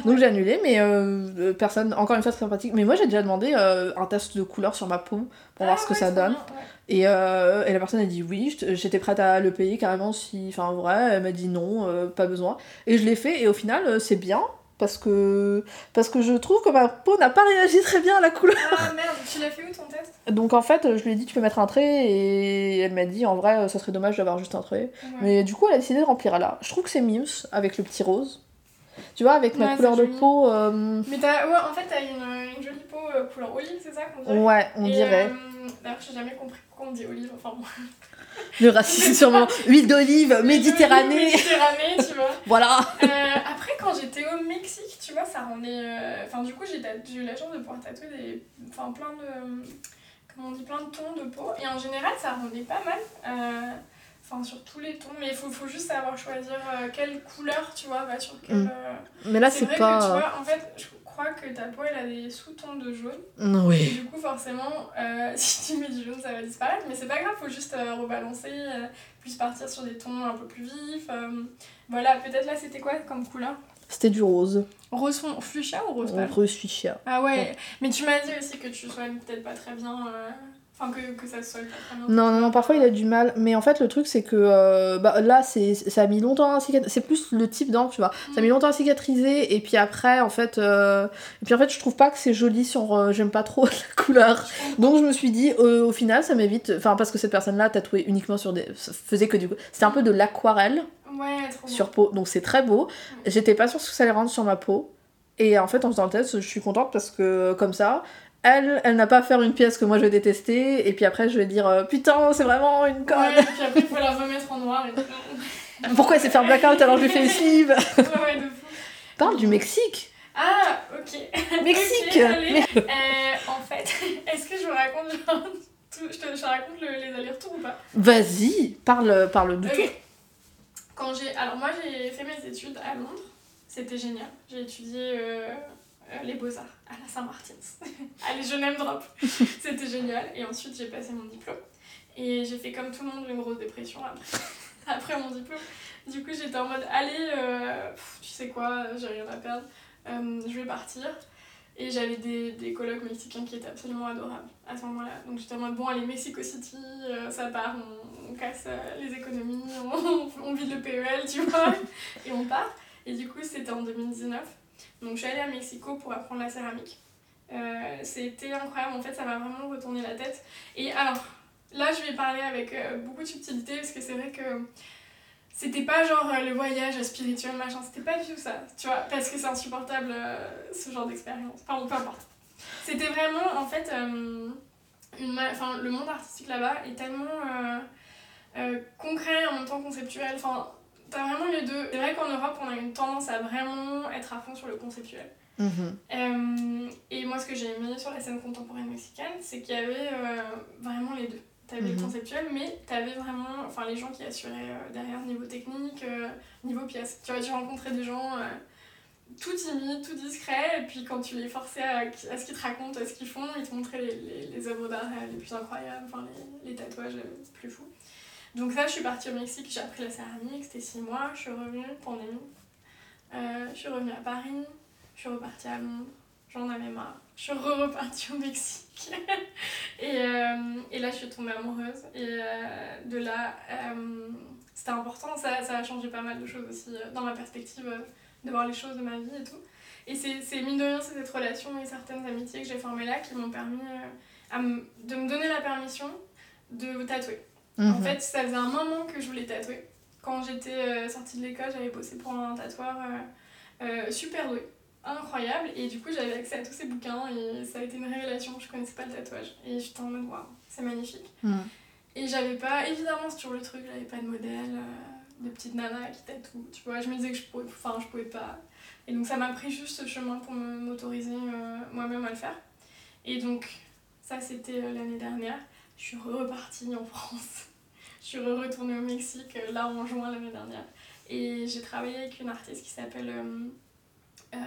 Donc j'ai annulé, mais euh, euh, personne, encore une fois très sympathique. Mais moi j'ai déjà demandé euh, un test de couleur sur ma peau pour voir Ah ce que ouais, ça donne. bien, ouais. Et, euh, et la personne a dit oui, j'étais- j'étais prête à le payer carrément si. Enfin, en vrai, elle m'a dit non, euh, pas besoin. Et je l'ai fait, et au final, euh, c'est bien, parce que, parce que je trouve que ma peau n'a pas réagi très bien à la couleur. Ah merde, tu l'as fait où ton test? Donc en fait, je lui ai dit tu peux mettre un trait, et elle m'a dit en vrai, euh, ça serait dommage d'avoir juste un trait. Ouais. Mais du coup, elle a décidé de remplir là. Je trouve que c'est Mims, avec le petit rose. Tu vois, avec ma couleur de joli. peau. euh, Mais t'as, ouais, en fait, t'as une, une jolie peau euh, couleur olive, c'est ça qu'on dirait? Ouais, on Et, dirait. euh, D'ailleurs, j'ai jamais compris pourquoi on dit olive, enfin moi. Le racisme, sûrement. *laughs* Huile d'olive, Méditerranée. Méditerranée, tu vois. *laughs* Voilà. Euh, après, quand j'étais au Mexique, tu vois, ça rendait. euh, Enfin, du coup, j'ai eu la chance de pouvoir tatouer des. Enfin, plein de. Comment on dit Plein de tons de peau. Et en général, ça rendait pas mal. Euh, Enfin, sur tous les tons. Mais il faut, faut juste savoir choisir euh, quelle couleur, tu vois, va sur quelle. Mm. Mais là, c'est pas. que tu vois, en fait, je crois que ta peau, elle a des sous-tons de jaune. Et Oui. du coup, forcément, euh, *laughs* si tu mets du jaune, ça va disparaître. Mais c'est pas grave, faut juste euh, rebalancer, euh, plus partir sur des tons un peu plus vifs. voilà, peut-être là, c'était quoi comme couleur? C'était du rose. Rose fuchsia ou rose pâle Rose fuchsia. Ah ouais. Ouais. mais tu m'as dit aussi que tu soignes peut-être pas très bien. euh, Enfin, que, que ça bien. Non, non, non, parfois il a du mal. Mais en fait, le truc, c'est que euh, bah, là, c'est, ça a mis longtemps à cicatriser. C'est plus le type d'encre, tu vois. Ça a mis longtemps à cicatriser. Et puis après, en fait, euh, et puis en fait je trouve pas que c'est joli sur. euh, j'aime pas trop *laughs* la couleur. Donc je me suis dit, au final, ça m'évite. Enfin, parce que cette personne-là tatouait uniquement sur des. faisait que du. C'était un peu de l'aquarelle Ouais, trop sur peau. Donc c'est très beau. J'étais pas sûre ce que ça allait rendre sur ma peau. Et en fait, en faisant le test, je suis contente parce que comme ça. Elle, elle n'a pas à faire une pièce que moi je vais détester, et puis après je vais dire euh, putain, c'est vraiment une conne. Ouais, et puis après, il faut la remettre en noir et tout. *laughs* Pourquoi elle s'est fait un blackout alors que je lui fais une sleeve *laughs* ouais, ouais, de fou. Parle du Mexique Ah, ok. *laughs* Mexique allez. Euh, en fait, est-ce que je vous raconte genre, tout, je, te, je te raconte le- les allers-retours ou pas? Vas-y, parle, parle de tout. Quand j'ai, alors moi j'ai fait mes études à Londres, c'était génial. J'ai étudié euh, euh, les beaux-arts à la Saint-Martin's. *laughs* Allez, je name drop. *laughs* c'était génial. Et ensuite j'ai passé mon diplôme. Et j'ai fait comme tout le monde une grosse dépression après, *laughs* après mon diplôme. Du coup j'étais en mode, allez, euh, tu sais quoi, j'ai rien à perdre, euh, je vais partir. Et j'avais des, des colocs mexicains qui étaient absolument adorables à ce moment-là. Donc j'étais en mode, bon, allez, Mexico City, euh, ça part, on, on casse euh, les économies, on, *laughs* on vide le PEL, tu vois, *laughs* et on part. Et du coup, c'était en 2019. Donc je suis allée à Mexico pour apprendre la céramique. Euh, c'était incroyable, en fait, ça m'a vraiment retourné la tête. Et alors, là, je vais parler avec beaucoup de subtilité parce que c'est vrai que c'était pas genre euh, le voyage spirituel, machin, c'était pas du tout ça, tu vois, parce que c'est insupportable euh, ce genre d'expérience. Enfin, bon, peu importe. C'était vraiment, en fait, euh, une enfin, le monde artistique là-bas est tellement concret en même temps conceptuel. Enfin, t'as vraiment les deux. C'est vrai qu'en Europe, on a une tendance à vraiment être à fond sur le conceptuel. Mhm. Euh, et moi, ce que j'ai aimé sur la scène contemporaine mexicaine, c'est qu'il y avait euh, vraiment les deux. T'avais le Mhm. conceptuel, mais t'avais vraiment enfin, les gens qui assuraient euh, derrière niveau technique, euh, niveau pièce. Tu vois, tu rencontrais des gens euh, tout timides, tout discrets, et puis quand tu les forçais à, à ce qu'ils te racontent, à ce qu'ils font, ils te montraient les, les, les œuvres d'art les plus incroyables, enfin les, les tatouages les plus fous. Donc ça, je suis partie au Mexique, j'ai appris la céramique, c'était six mois, je suis revenue, pandémie. Je suis revenue à Paris, je suis repartie à Londres, j'en avais marre. Je suis re-repartie au Mexique. *laughs* et, euh, et là, je suis tombée amoureuse. Et euh, de là, euh, c'était important. Ça, ça a changé pas mal de choses aussi dans ma perspective de voir les choses de ma vie et tout. Et c'est mine de rien, c'est cette relation et certaines amitiés que j'ai formées là qui m'ont permis à de me donner la permission de tatouer. En Mhm. fait, ça faisait un moment que je voulais tatouer. Quand j'étais sortie de l'école, j'avais bossé pour un tatoueur super doué, incroyable. Et du coup, j'avais accès à tous ces bouquins et ça a été une révélation. Je connaissais pas le tatouage. Et j'étais en mode, waouh, c'est magnifique. Mhm. Et j'avais pas, évidemment, c'est toujours le truc, j'avais pas de modèle, euh, de petite nana qui tatoue. Tu vois, je me disais que je pouvais, enfin, je pouvais pas. Et donc, ça m'a pris juste ce chemin pour m'autoriser euh, moi-même à le faire. Et donc, ça, c'était euh, l'année dernière. Je suis repartie en *laughs* France. Je suis retournée au Mexique, euh, là, en juin l'année dernière. Et j'ai travaillé avec une artiste qui s'appelle euh,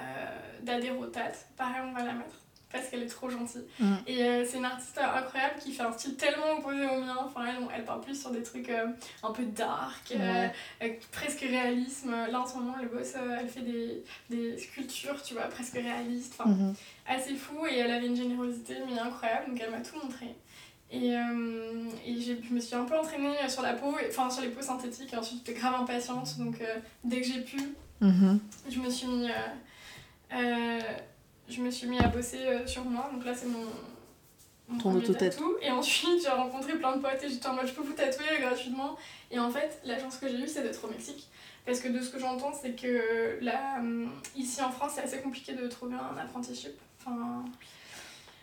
Dade Rotat. Pareil, on va la mettre parce qu'elle est trop gentille. Mm. Et euh, c'est une artiste incroyable qui fait un style tellement opposé au mien. Enfin, elle, elle parle plus sur des trucs euh, un peu dark, euh, euh, presque réalisme. Là, en ce moment, elle bosse, euh, elle fait des, des sculptures, tu vois, presque réalistes. Enfin, Mhm. assez fou et elle avait une générosité mais incroyable donc elle m'a tout montré et, et je me suis un peu entraînée sur la peau enfin sur les peaux synthétiques et ensuite j'étais grave impatiente donc dès que j'ai pu Mhm. je me suis mis euh, euh, je me suis mis à bosser euh, sur moi. Donc là c'est mon mon Ton premier tatou. et ensuite j'ai rencontré plein de potes et j'étais en mode je peux vous tatouer gratuitement. Et en fait la chance que j'ai eue c'est d'être au Mexique. Parce que de ce que j'entends c'est que là hum, ici en France c'est assez compliqué de trouver un apprenticeship. Enfin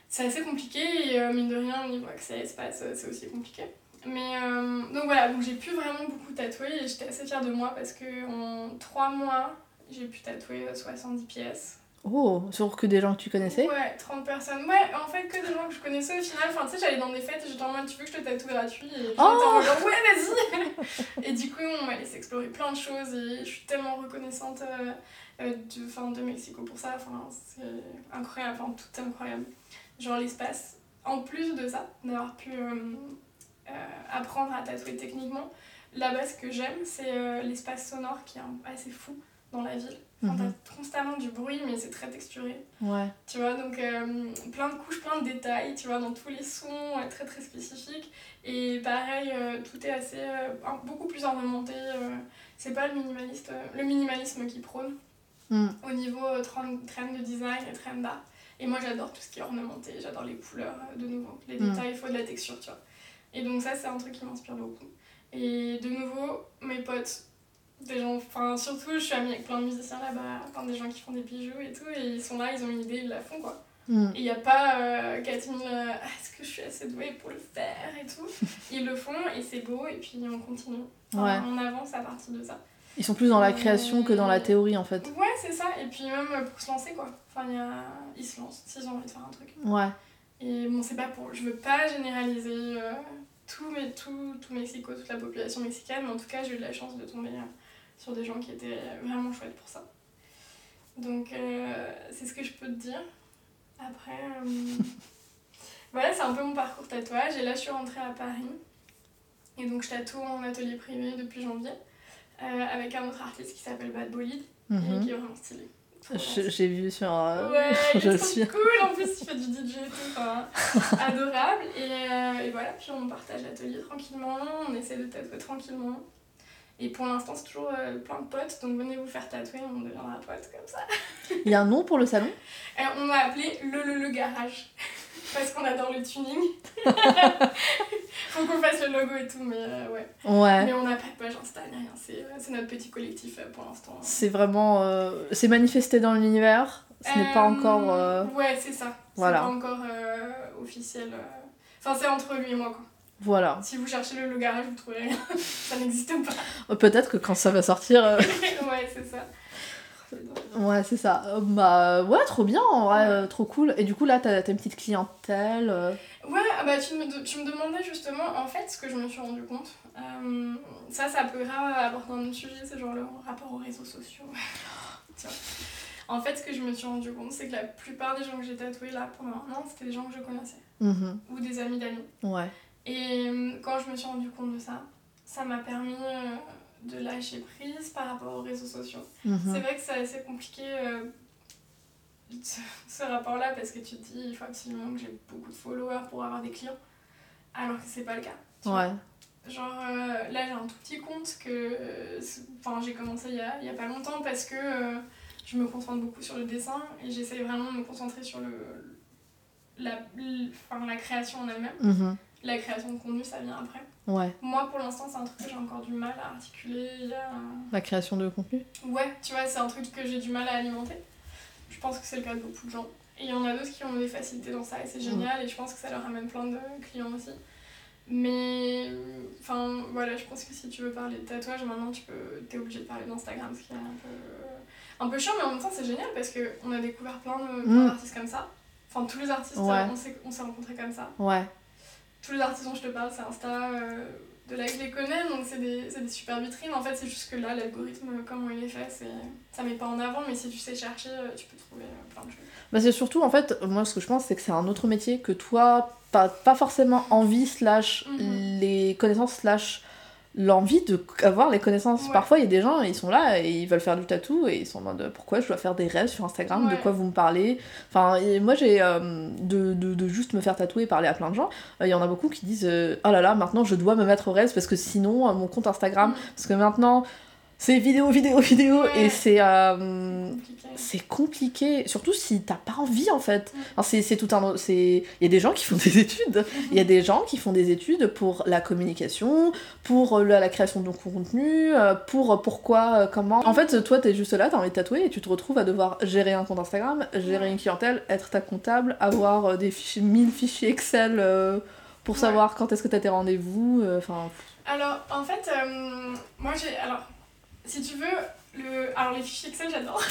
c'est assez compliqué et euh, mine de rien au niveau accès espace euh, c'est aussi compliqué. Mais euh, donc voilà donc j'ai pu vraiment beaucoup tatouer et j'étais assez fière de moi parce que en 3 mois j'ai pu tatouer euh, 70 pièces Oh, sur que des gens que tu connaissais? Ouais, 30 personnes. Ouais, en fait, que des gens que je connaissais au final. Enfin, tu sais, j'allais dans des fêtes et j'étais en mode, tu veux que je te tatoue gratuit Et j'étais en Oh mode, ouais, vas-y *laughs* Et du coup, on m'a laissé explorer plein de choses et je suis tellement reconnaissante euh, euh, de, enfin, de Mexico pour ça. Enfin, c'est incroyable, enfin, tout est incroyable. Genre l'espace. En plus de ça, d'avoir pu euh, apprendre à tatouer techniquement, là-bas, ce que j'aime, c'est l'espace sonore qui est assez fou dans la ville. Enfin, Mhm. T'as constamment du bruit, mais c'est très texturé. Ouais. Tu vois, donc euh, plein de couches, plein de détails, tu vois, dans tous les sons, euh, très très spécifiques. Et pareil, euh, tout est assez, euh, beaucoup plus ornementé. c'est pas le, minimaliste, le minimalisme qui prône Mm. au niveau trend, de design et trend d'art. Et moi j'adore tout ce qui est ornementé, j'adore les couleurs de nouveau, les Mm. détails, il faut de la texture, tu vois. Et donc ça c'est un truc qui m'inspire beaucoup. Et de nouveau, mes potes, des gens, enfin surtout je suis amie avec plein de musiciens là-bas, enfin des gens qui font des bijoux et tout, et ils sont là, ils ont une idée, ils la font quoi. Mm. Et il n'y a pas euh, 4000 euh, est-ce que je suis assez douée pour le faire et tout. *laughs* Ils le font et c'est beau et puis on continue. Enfin, On avance à partir de ça. Ils sont plus dans la création que dans la théorie en fait. Ouais, c'est ça. Et puis même pour se lancer quoi. Enfin, y a... ils se lancent s'ils ont envie de faire un truc. Ouais. Et bon, c'est pas pour. Je veux pas généraliser euh, tout, mais, tout, tout Mexico, toute la population mexicaine, mais en tout cas, j'ai eu de la chance de tomber euh, sur des gens qui étaient vraiment chouettes pour ça. Donc, euh, c'est ce que je peux te dire. Après, *laughs* voilà, c'est un peu mon parcours tatouage. Et là, je suis rentrée à Paris. Et donc, je tatoue en atelier privé depuis janvier avec un autre artiste qui s'appelle Bad Bolide et Mhm. qui est vraiment stylé. J'ai vu sur. euh, Ouais, il *laughs* je trop suis. cool, en plus il fait du DJ et tout, enfin, *laughs* adorable. Et, euh, et voilà, puis on partage l'atelier tranquillement, on essaie de tatouer tranquillement. Et pour l'instant, c'est toujours euh, plein de potes, donc venez vous faire tatouer, on deviendra potes comme ça. *laughs* Il y a un nom pour le salon? Et on a appelé le le le garage, *laughs* parce qu'on adore le tuning. *laughs* Faut qu'on fasse le logo et tout, mais euh, ouais. Ouais. Mais on n'a pas de page Insta ni rien, c'est euh, notre petit collectif euh, pour l'instant. C'est vraiment. euh, c'est manifesté dans l'univers. Ce n'est pas Euh, encore. euh, Ouais, c'est ça. voilà. C'est pas encore euh, officiel. euh. Enfin, c'est entre lui et moi, quoi. Voilà. Si vous cherchez le, garage, vous trouverez rien. *laughs* ça n'existe pas. Euh, Peut-être que quand ça va sortir. euh, *laughs* ouais, c'est ça. Ouais, c'est ça. Euh, Bah, ouais, trop bien, en vrai, euh, trop cool. Et du coup, là, t'as t'as une petite clientèle. euh, Ouais, ah bah tu me, de- tu me demandais justement, en fait, ce que je me suis rendu compte. ça, ça peut grave aborder un autre sujet, c'est genre le rapport aux réseaux sociaux. *gasps* Tiens. En fait, ce que je me suis rendu compte, c'est que la plupart des gens que j'ai tatoués là pendant un an, c'était des gens que je connaissais. mhm, Ou des amis d'amis. Ouais. Et euh, quand je me suis rendu compte de ça, ça m'a permis euh, de lâcher prise par rapport aux réseaux sociaux. mhm. C'est vrai que c'est assez compliqué euh, ce, ce rapport-là parce que tu te dis il faut absolument que j'ai beaucoup de followers pour avoir des clients, alors que c'est pas le cas. tu vois. Ouais. Genre euh, là j'ai un tout petit compte que euh, j'ai commencé il y a, il y a pas longtemps parce que je me concentre beaucoup sur le dessin et j'essaye vraiment de me concentrer sur le la, la création en elle-même. mhm, La création de contenu ça vient après. Ouais. Moi pour l'instant c'est un truc que j'ai encore du mal à articuler. Un- La création de contenu. Ouais, tu vois, c'est un truc que j'ai du mal à alimenter. Je pense que c'est le cas de beaucoup de gens. Et il y en a d'autres qui ont des facilités dans ça et c'est génial et je pense que ça leur amène plein de clients aussi. Mais enfin voilà, je pense que si tu veux parler de tatouage, maintenant tu peux t'es obligé de parler d'Instagram, ce qui est un peu un peu chiant mais en même temps c'est génial parce que on a découvert plein de Mm. d'artistes comme ça. Enfin tous les artistes Ouais. on s'est rencontrés comme ça. Ouais. Tous les artistes dont je te parle, c'est Insta euh, de là que je les connais, donc c'est des, des super vitrines. En fait, c'est juste que là, l'algorithme, comment il est fait, c'est, ça met pas en avant, mais si tu sais chercher, euh, tu peux trouver euh, plein de choses. Bah, c'est surtout, en fait, moi, ce que je pense, c'est que c'est un autre métier que toi, pas, pas forcément envie, slash, Mhm. les connaissances, slash, l'envie de avoir les connaissances. Ouais. Parfois, il y a des gens, ils sont là et ils veulent faire du tatou et ils sont en mode pourquoi je dois faire des rêves sur Instagram, de quoi vous me parlez? Enfin, et moi, j'ai euh, de, de, de juste me faire tatouer et parler à plein de gens. euh, Il y en a beaucoup qui disent euh, oh là là, maintenant je dois me mettre au rêve parce que sinon, euh, mon compte Instagram, Mhm. parce que maintenant, c'est vidéo, vidéo, vidéo Ouais. et c'est. euh, c'est compliqué, surtout si t'as pas envie en fait. C'est, c'est tout un. c'est- Il y a des gens qui font des études. Il y a des gens qui font des études pour la communication, pour euh, la, la création de contenu, euh, pour pourquoi, comment. En fait, toi, t'es juste là, t'as envie de tatouer et tu te retrouves à devoir gérer un compte Instagram, gérer Ouais. une clientèle, être ta comptable, avoir des fichiers, 1000 fichiers Excel euh, pour savoir quand est-ce que t'as tes rendez-vous. euh, Enfin. Alors, en fait, moi j'ai. Alors, si tu veux, le... alors les fichiers Excel, j'adore.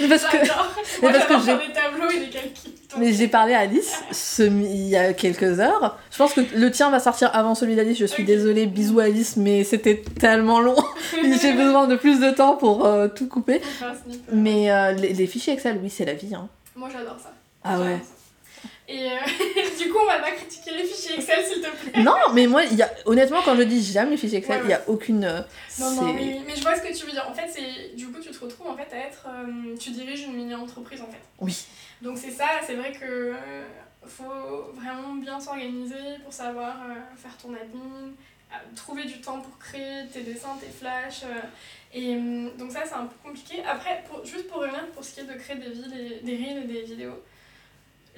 Mais *laughs* parce que. Mais parce j'ai- des tableaux et des calculs. Mais j'ai parlé à Alice *laughs* ce, il y a quelques heures. Je pense que le tien va sortir avant celui d'Alice. Je suis désolée, bisous Alice, mais c'était tellement long. *laughs* J'ai besoin de plus de temps pour euh, tout couper. Mais euh, les, les fichiers Excel, oui, c'est la vie. Hein. Moi j'adore ça. Ah ouais. ça. Et euh, *laughs* du coup, on va pas critiquer les fichiers Excel, s'il te plaît. Non, mais moi, y a, honnêtement, quand je dis j'aime les fichiers Excel, Ouais, il y a aucune. euh, Non, non, oui, mais je vois ce que tu veux dire. En fait, c'est du coup, tu te retrouves en fait à être. euh, tu diriges une mini-entreprise en fait. Oui. Donc, c'est ça, c'est vrai que euh, faut vraiment bien s'organiser pour savoir faire ton admin, trouver du temps pour créer tes dessins, tes flashs. et donc, ça, c'est un peu compliqué. Après, pour, juste pour revenir pour ce qui est de créer des, villes et- des reels et des vidéos,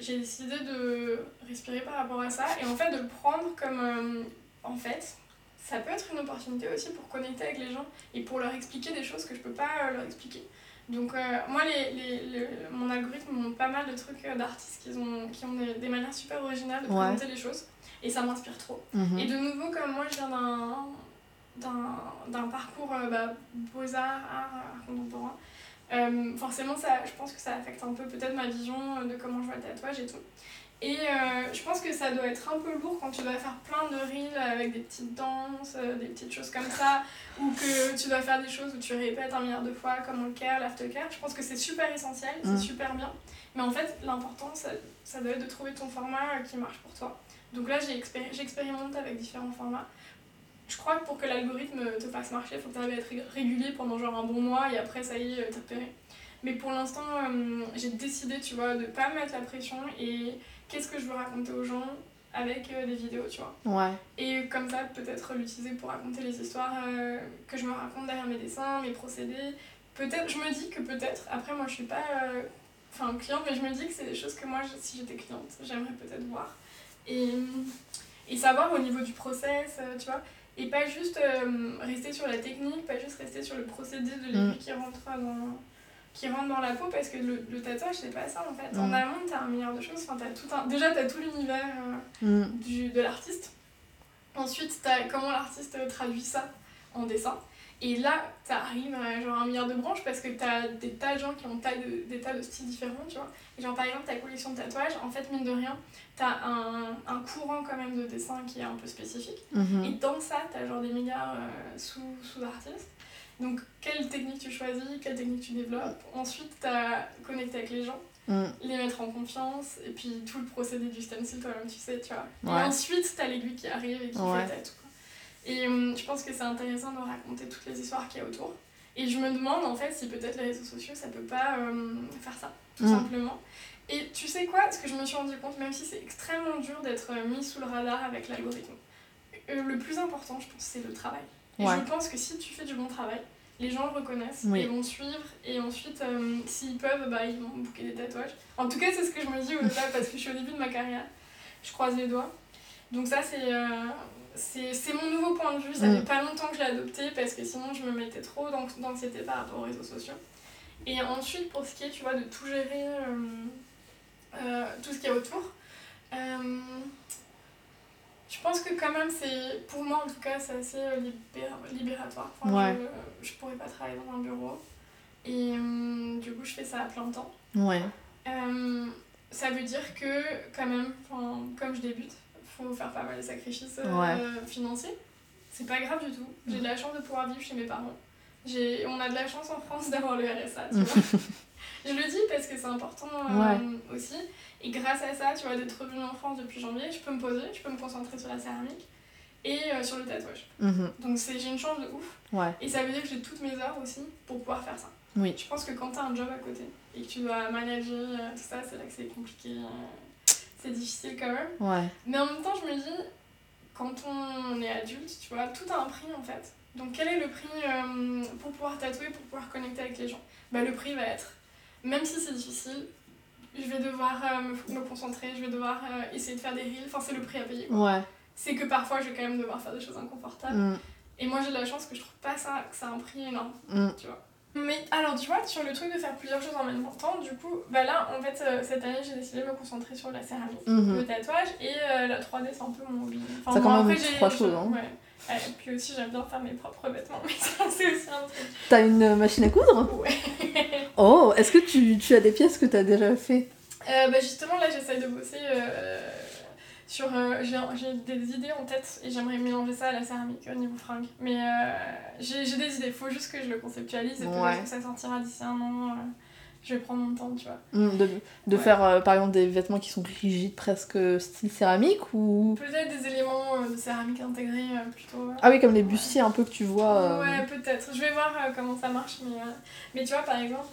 j'ai décidé de respirer par rapport à ça et en fait de le prendre comme. euh, en fait, ça peut être une opportunité aussi pour connecter avec les gens et pour leur expliquer des choses que je peux pas euh, leur expliquer. Donc euh, moi, les, les, le- mon algorithme montre pas mal de trucs d'artistes qui ont, qui ont des, des manières super originales de Ouais. présenter les choses et ça m'inspire trop. Mhm. Et de nouveau, comme moi je viens d'un, d'un, d'un parcours bah, beaux-arts, art, art contemporain, Euh, forcément, ça, je pense que ça affecte un peu peut-être ma vision de comment je vois le tatouage et tout. Et euh, je pense que ça doit être un peu lourd quand tu dois faire plein de reels avec des petites danses, euh, des petites choses comme ça, ou que tu dois faire des choses où tu répètes un milliard de fois, comme le care, l'aftercare. Je pense que c'est super essentiel, Mm. c'est super bien. Mais en fait, l'important, ça, ça doit être de trouver ton format qui marche pour toi. Donc là, j'expérimente avec différents formats. Je crois que pour que l'algorithme te fasse marcher, il faut que tu arrives à être ré- régulier pendant genre un bon mois et après, ça y est, t'as repéré. Mais pour l'instant, euh, j'ai décidé, tu vois, de pas me mettre la pression et qu'est-ce que je veux raconter aux gens avec euh, des vidéos, tu vois. Ouais. Et comme ça, peut-être l'utiliser pour raconter les histoires euh, que je me raconte derrière mes dessins, mes procédés. Peut-être, je me dis que peut-être, après moi je suis pas euh, enfin, cliente, mais je me dis que c'est des choses que moi, je- si j'étais cliente, j'aimerais peut-être voir. Et, et savoir au niveau du process, euh, tu vois. Et pas juste euh, rester sur la technique, pas juste rester sur le procédé de l'aiguille Mm. qui rentre dans qui rentre dans la peau parce que le, le tatouage c'est pas ça en fait. En Mm. amont t'as un milliard de choses, enfin, t'as tout un... déjà t'as tout l'univers euh, Mm. du, de l'artiste. Ensuite, t'as comment l'artiste traduit ça en dessin. Et là, t'arrives à genre un milliard de branches parce que t'as des tas de gens qui ont tas de, des tas de styles différents, tu vois. Et genre par exemple, ta collection de tatouages, en fait, mine de rien, t'as un, un courant quand même de dessin qui est un peu spécifique. Mhm. Et dans ça, t'as genre des milliards euh, sous, sous-artistes. Donc, quelle technique tu choisis, quelle technique tu développes. Ensuite, t'as connecté avec les gens Mm. les mettre en confiance et puis tout le procédé du stencil toi-même tu sais tu vois Ouais. et ensuite t'as l'aiguille qui arrive et qui Ouais. fait ta tout quoi. Et hum, je pense que c'est intéressant de raconter toutes les histoires qu'il y a autour. Et je me demande en fait si peut-être les réseaux sociaux ça peut pas hum, faire ça tout Mm. simplement. Et tu sais quoi ce que je me suis rendu compte même si c'est extrêmement dur d'être euh, mis sous le radar avec l'algorithme euh, le plus important je pense c'est le travail. Et Ouais. je pense que si tu fais du bon travail les gens le reconnaissent Oui. et vont suivre. Et ensuite euh, s'ils peuvent bah ils vont bouquer des tatouages. En tout cas c'est ce que je me dis au *laughs* delà parce que je suis au début de ma carrière. Je croise les doigts. Donc ça c'est euh, c'est mon nouveau point de vue ça Mm. fait pas longtemps que je l'ai adopté parce que sinon je me mettais trop d'anx- d'anxiété par rapport aux réseaux sociaux et ensuite pour ce qui est tu vois de tout gérer euh, euh, tout ce qu'il y a autour euh, je pense que quand même c'est pour moi en tout cas c'est assez libéra- libératoire Enfin, Ouais. je, je pourrais pas travailler dans un bureau et du coup je fais ça à plein temps Ouais. ça veut dire que, quand même, comme je débute, faut faire pas mal de sacrifices euh, Ouais. financiers. C'est pas grave du tout. J'ai de la chance de pouvoir vivre chez mes parents. J'ai, on a de la chance en France d'avoir le RSA, tu vois. *laughs* je le dis parce que c'est important euh, aussi. Et grâce à ça, tu vois, d'être revenue en France depuis janvier, je peux me poser, je peux me concentrer sur la céramique et euh, sur le tatouage. Mhm. Donc c'est, j'ai une chance de ouf. Ouais. Et ça veut dire que j'ai toutes mes heures aussi pour pouvoir faire ça. Oui. Je pense que quand t'as un job à côté et que tu dois manager euh, tout ça, c'est là que c'est compliqué. C'est difficile quand même. Ouais. Mais en même temps, je me dis, quand on est adulte, tu vois, tout a un prix en fait. Donc quel est le prix euh, pour pouvoir tatouer, pour pouvoir connecter avec les gens? Bah le prix va être, même si c'est difficile, je vais devoir euh, me, me concentrer, je vais devoir euh, essayer de faire des reels, enfin c'est le prix à payer. quoi. Ouais. C'est que parfois je vais quand même devoir faire des choses inconfortables. Mm. Et moi j'ai de la chance que je trouve pas ça, que ça a un prix énorme Mm. tu vois. Mais alors, tu vois, sur le truc de faire plusieurs choses en même temps, du coup, bah là, en fait, euh, cette année, j'ai décidé de me concentrer sur la céramique, Mhm. le tatouage et euh, la 3D, c'est un peu mon hobby. Enfin, bon, quand même trois choses, hein. Ouais. Et puis aussi, j'aime bien faire mes propres vêtements, *laughs* mais ça, c'est aussi un truc. T'as une machine à coudre? Ouais. *laughs* Oh, est-ce que tu, tu as des pièces que t'as déjà fait? Euh, bah justement, là, j'essaye de bosser euh, sur. euh, j'ai des idées en tête et j'aimerais mélanger ça à la céramique au niveau fringue. Mais euh, j'ai des idées, faut juste que je le conceptualise et peut-être Ouais. que ça sortira d'ici un an. euh, je vais prendre mon temps, tu vois. Mm, De, de Ouais. faire euh, par exemple des vêtements qui sont rigides, presque style céramique ou. Peut-être des éléments euh, de céramique intégrés euh, plutôt. Ah oui, comme les bustiers un peu que tu vois. Ouais, peut-être. Je vais voir comment ça marche. Mais, mais tu vois, par exemple,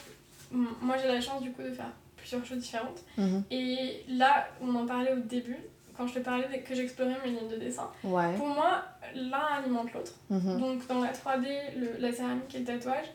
moi j'ai la chance du coup de faire plusieurs choses différentes. mhm. Et là, on en parlait au début, quand je te parlais que j'explorais mes lignes de dessin. Ouais. Pour moi, l'un alimente l'autre. mhm, Donc dans la 3D, le- la céramique et le tatouage,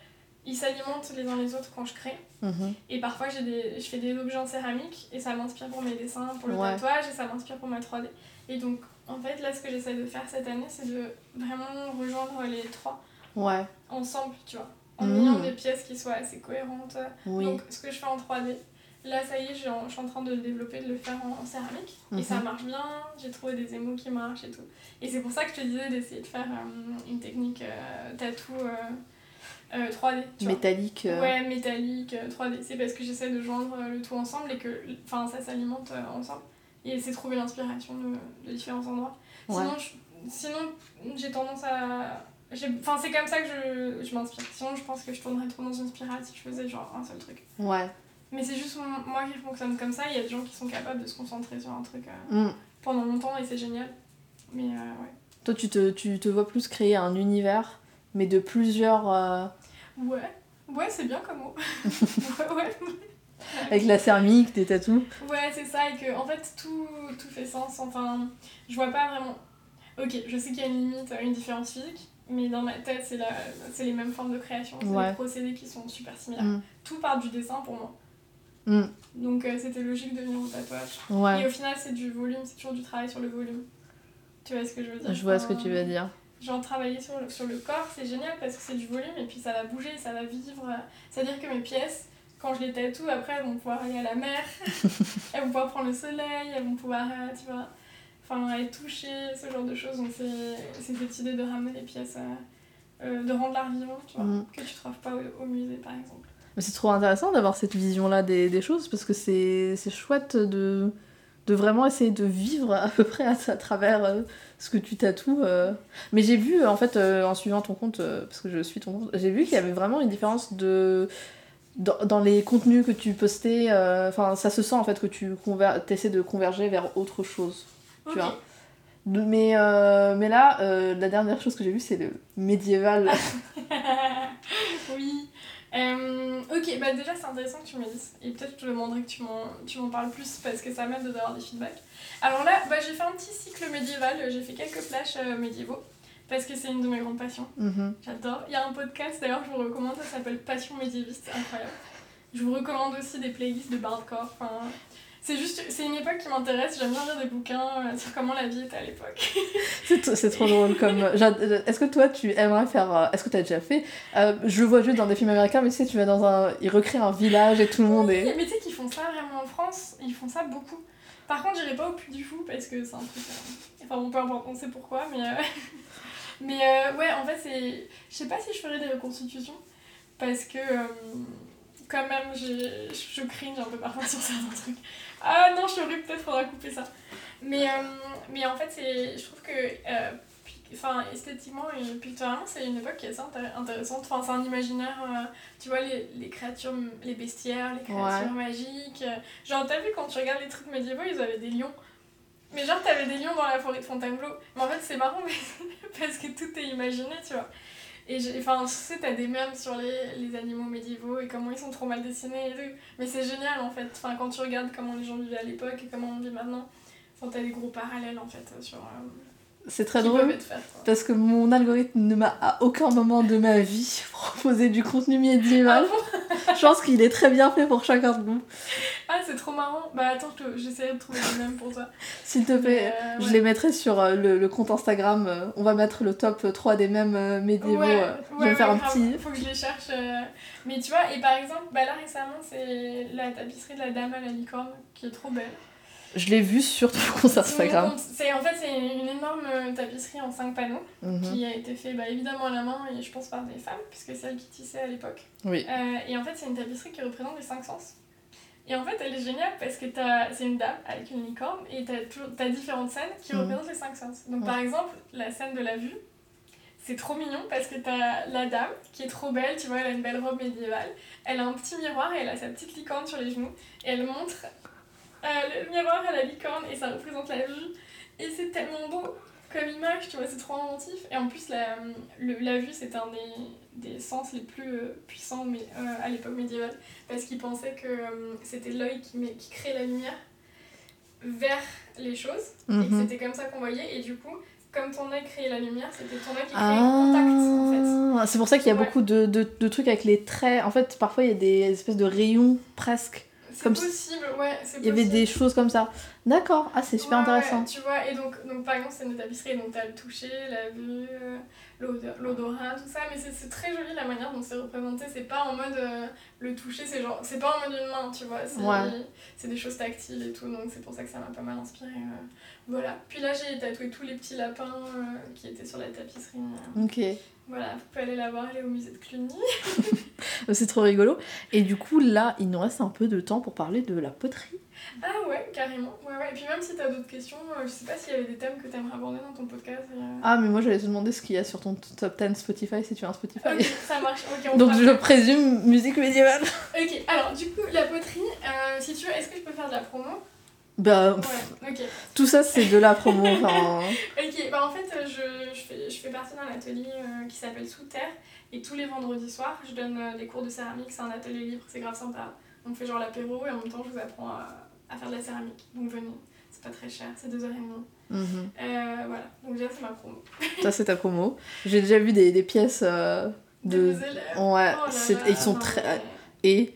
ils s'alimentent les uns les autres quand je crée. mhm. Et parfois, j'ai des, je fais des objets en céramique et ça m'inspire pour mes dessins, pour le Ouais. tatouage et ça m'inspire pour ma 3D. Et donc, en fait, là, ce que j'essaie de faire cette année, c'est de vraiment rejoindre les trois Ouais. ensemble, tu vois. En Mhm. ayant des pièces qui soient assez cohérentes. Oui. Donc, ce que je fais en 3D, là, ça y est, je suis en, je suis en train de le développer, de le faire en, en céramique. Et Mhm. ça marche bien, j'ai trouvé des émaux qui marchent et tout. Et c'est pour ça que je te disais d'essayer de faire euh, une technique euh, tattoo. euh, euh, 3D. Tu vois. Métallique. euh, Ouais, métallique, euh, 3D. C'est parce que j'essaie de joindre euh, le tout ensemble et que ça s'alimente euh, ensemble. Et c'est trouver l'inspiration de, de différents endroits. Ouais. Sinon, je- sinon j'ai tendance à. Enfin, c'est comme ça que je, je m'inspire. Sinon, je pense que je tournerais trop dans une spirale si je faisais genre un seul truc. Ouais. Mais c'est juste moi qui fonctionne comme ça. Il y a des gens qui sont capables de se concentrer sur un truc euh, Mm. pendant longtemps et c'est génial. Mais euh, ouais. Toi, tu te, tu te vois plus créer un univers, mais de plusieurs. euh, Ouais, ouais, c'est bien comme mot. *laughs* ouais, ouais. avec la céramique, des tatous. Ouais, c'est ça, et que en fait tout, tout fait sens. Enfin, je vois pas vraiment. Ok, je sais qu'il y a une limite, une différence physique, mais dans ma tête, c'est les mêmes formes de création, c'est Ouais. des procédés qui sont super similaires. Mm. Tout part du dessin pour moi. Mm. Donc euh, c'était logique de venir au tatouage. Et Ouais. au final, c'est du volume, c'est toujours du travail sur le volume. Tu vois ce que je veux dire Je vois ce que tu veux dire. Genre travailler sur le, sur le corps, c'est génial parce que c'est du volume et puis ça va bouger, ça va vivre. C'est-à-dire que mes pièces, quand je les tatoue, après elles vont pouvoir aller à la mer, *laughs* elles vont pouvoir prendre le soleil, elles vont pouvoir, euh, tu vois, enfin, être touchées, ce genre de choses. Donc c'est cette idée de ramener les pièces, euh, euh, de rendre l'art vivant, tu vois, Mm. que tu trouves pas au, au musée par exemple. C'est trop intéressant d'avoir cette vision-là des, des choses parce que c'est c'est chouette de, de vraiment essayer de vivre à peu près à, à travers euh, ce que tu tatoues. euh. Mais j'ai vu, en fait, euh, en suivant ton compte, parce que je suis ton compte, j'ai vu qu'il y avait vraiment une différence de. Dans, dans les contenus que tu postais, enfin ça se sent en fait que tu essaies de converger vers autre chose. Tu vois. Mais, euh, mais là, euh, la dernière chose que j'ai vue, c'est le médiéval. *laughs* oui. Euh, bah déjà c'est intéressant que tu me dises. Et peut-être je te demanderai que tu m'en, parles plus parce que ça m'aide d'avoir des feedbacks. Alors là, bah, j'ai fait un petit cycle médiéval, j'ai fait quelques flashs euh, médiévaux parce que c'est une de mes grandes passions. Mhm. J'adore. Il y a un podcast d'ailleurs, je vous recommande, ça s'appelle Passion médiéviste, c'est incroyable. Je vous recommande aussi des playlists de bardcore. Enfin, c'est juste, c'est une époque qui m'intéresse. J'aime bien lire des bouquins euh, sur comment la vie était à l'époque. *laughs* C'est trop drôle comme. j'ad- Est-ce que toi tu aimerais faire. euh, Est-ce que t'as déjà fait euh, Je vois juste dans des films américains, mais tu sais, tu vas dans un. Ils recréent un village et tout le monde est. Mais tu sais qu'ils font ça vraiment en France, ils font ça beaucoup. Par contre, j'irai pas au Puy du Fou parce que c'est un truc. euh, Enfin, bon, peu importe, on sait pourquoi, mais. euh, *laughs* Mais euh, ouais, en fait, c'est. Je sais pas si je ferais des reconstitutions parce que. euh, Quand même, j'ai- je cringe un peu parfois sur certains trucs. Ah non, je suis horrible, peut-être faudra couper ça. Mais, euh, mais en fait, je trouve que euh, enfin, esthétiquement et picturalement, c'est une époque qui est assez intér- intéressante. Enfin, c'est un imaginaire, euh, tu vois, les, les créatures, les bestiaires, les créatures magiques. euh, Genre, t'as vu quand tu regardes les trucs médiévaux, ils avaient des lions. Mais genre, t'avais des lions dans la forêt de Fontainebleau. Mais en fait, c'est marrant mais- *laughs* parce que tout est imaginé, tu vois. Et enfin, tu sais, t'as des mèmes sur les, les animaux médiévaux et comment ils sont trop mal dessinés et tout. Mais c'est génial en fait. Enfin, quand tu regardes comment les gens vivaient à l'époque et comment on vit maintenant, enfin, t'as des gros parallèles en fait sur. euh, C'est très drôle quoi. parce que mon algorithme ne m'a à aucun moment de ma vie *laughs* proposé du contenu médiéval. Je pense qu'il est très bien fait pour chacun de nous. Ah, c'est trop marrant. Bah attends, je te- j'essaierai de trouver les mêmes pour toi. S'il te plaît, euh, je ouais. les mettrai sur euh, le, le compte Instagram. euh, On va mettre le top 3 des mêmes médiévaux. Ouais, je ouais, vais me faire un grave. petit. Faut que je les cherche. Mais tu vois, et par exemple, bah là récemment, c'est la tapisserie de la dame à la licorne qui est trop belle. Je l'ai vu sur ton compte Instagram. en fait c'est une énorme euh, tapisserie en 5 panneaux Mhm. qui a été fait bah, évidemment à la main et je pense par des femmes puisque c'est elles qui tissaient à l'époque. Oui. Euh, et en fait c'est une tapisserie qui représente les 5 sens. Et en fait elle est géniale parce que c'est une dame avec une licorne et t'as t'as différentes scènes qui Mhm. représentent les 5 sens. Donc Ouais. par exemple la scène de la vue, c'est trop mignon parce que t'as la dame qui est trop belle, tu vois, elle a une belle robe médiévale. Elle a un petit miroir et elle a sa petite licorne sur les genoux. Et elle montre le miroir à la licorne et ça représente la vue. Et c'est tellement beau comme image, tu vois, c'est trop inventif. Et en plus, la, le- la vue, c'est un des, des sens les plus euh, puissants mais, euh, à l'époque médiévale. Parce qu'ils pensaient que euh, c'était l'œil qui, met- qui crée la lumière vers les choses. Et que Mhm. c'était comme ça qu'on voyait. Et du coup, comme ton œil créait la lumière, c'était ton œil qui créait le contact, en fait. Ah, c'est pour ça qu'il y a Ouais. beaucoup de, de, de trucs avec les traits. En fait, parfois il y a des espèces de rayons presque. C'est Comme possible, ouais, c'est Il y avait des choses comme ça. D'accord, ah c'est super Ouais, ouais, intéressant. tu vois, et donc, donc par exemple, c'est une tapisserie, donc t'as le toucher, la vue, l'odorat, tout ça, mais c'est très joli la manière dont c'est représenté. C'est pas en mode euh, le toucher, c'est genre, c'est pas en mode une main, tu vois, c'est Ouais. des choses tactiles et tout, donc c'est pour ça que ça m'a pas mal inspiré. euh, voilà. Puis là, j'ai tatoué tous les petits lapins euh, qui étaient sur la tapisserie. Ok, Voilà, vous pouvez aller la voir, elle est au musée de Cluny. *laughs* *laughs* c'est trop rigolo. Et du coup, là, il nous reste un peu de temps pour parler de la poterie. Ah ouais, carrément. Ouais, ouais. Et puis même si t'as d'autres questions, euh, je sais pas s'il y avait des thèmes que t'aimerais aborder dans ton podcast. euh, Ah, mais moi j'allais te demander ce qu'il y a sur ton top 10 Spotify si tu as un Spotify. Ok, ça marche. Ok, on Donc je présume musique médiévale. Ok, alors du coup, la poterie, euh, si tu veux, est-ce que je peux faire de la promo? Bah, Ouais, ok. tout ça c'est de la promo. *laughs* Enfin, Ok, bah en fait, euh, je, je, fais, je fais partie d'un atelier euh, qui s'appelle Sous Terre. Et tous les vendredis soirs, je donne des cours de céramique. C'est un atelier libre, c'est grave sympa. On fait genre l'apéro et en même temps, je vous apprends à, à faire de la céramique. Donc venez, c'est pas très cher, c'est 2h30. mhm. Euh, voilà, donc déjà, c'est ma promo. ça c'est ta promo. J'ai déjà vu des, des pièces euh, De de. élèves. Ouais, Oh là c'est- là, et ils sont non, très. mais Et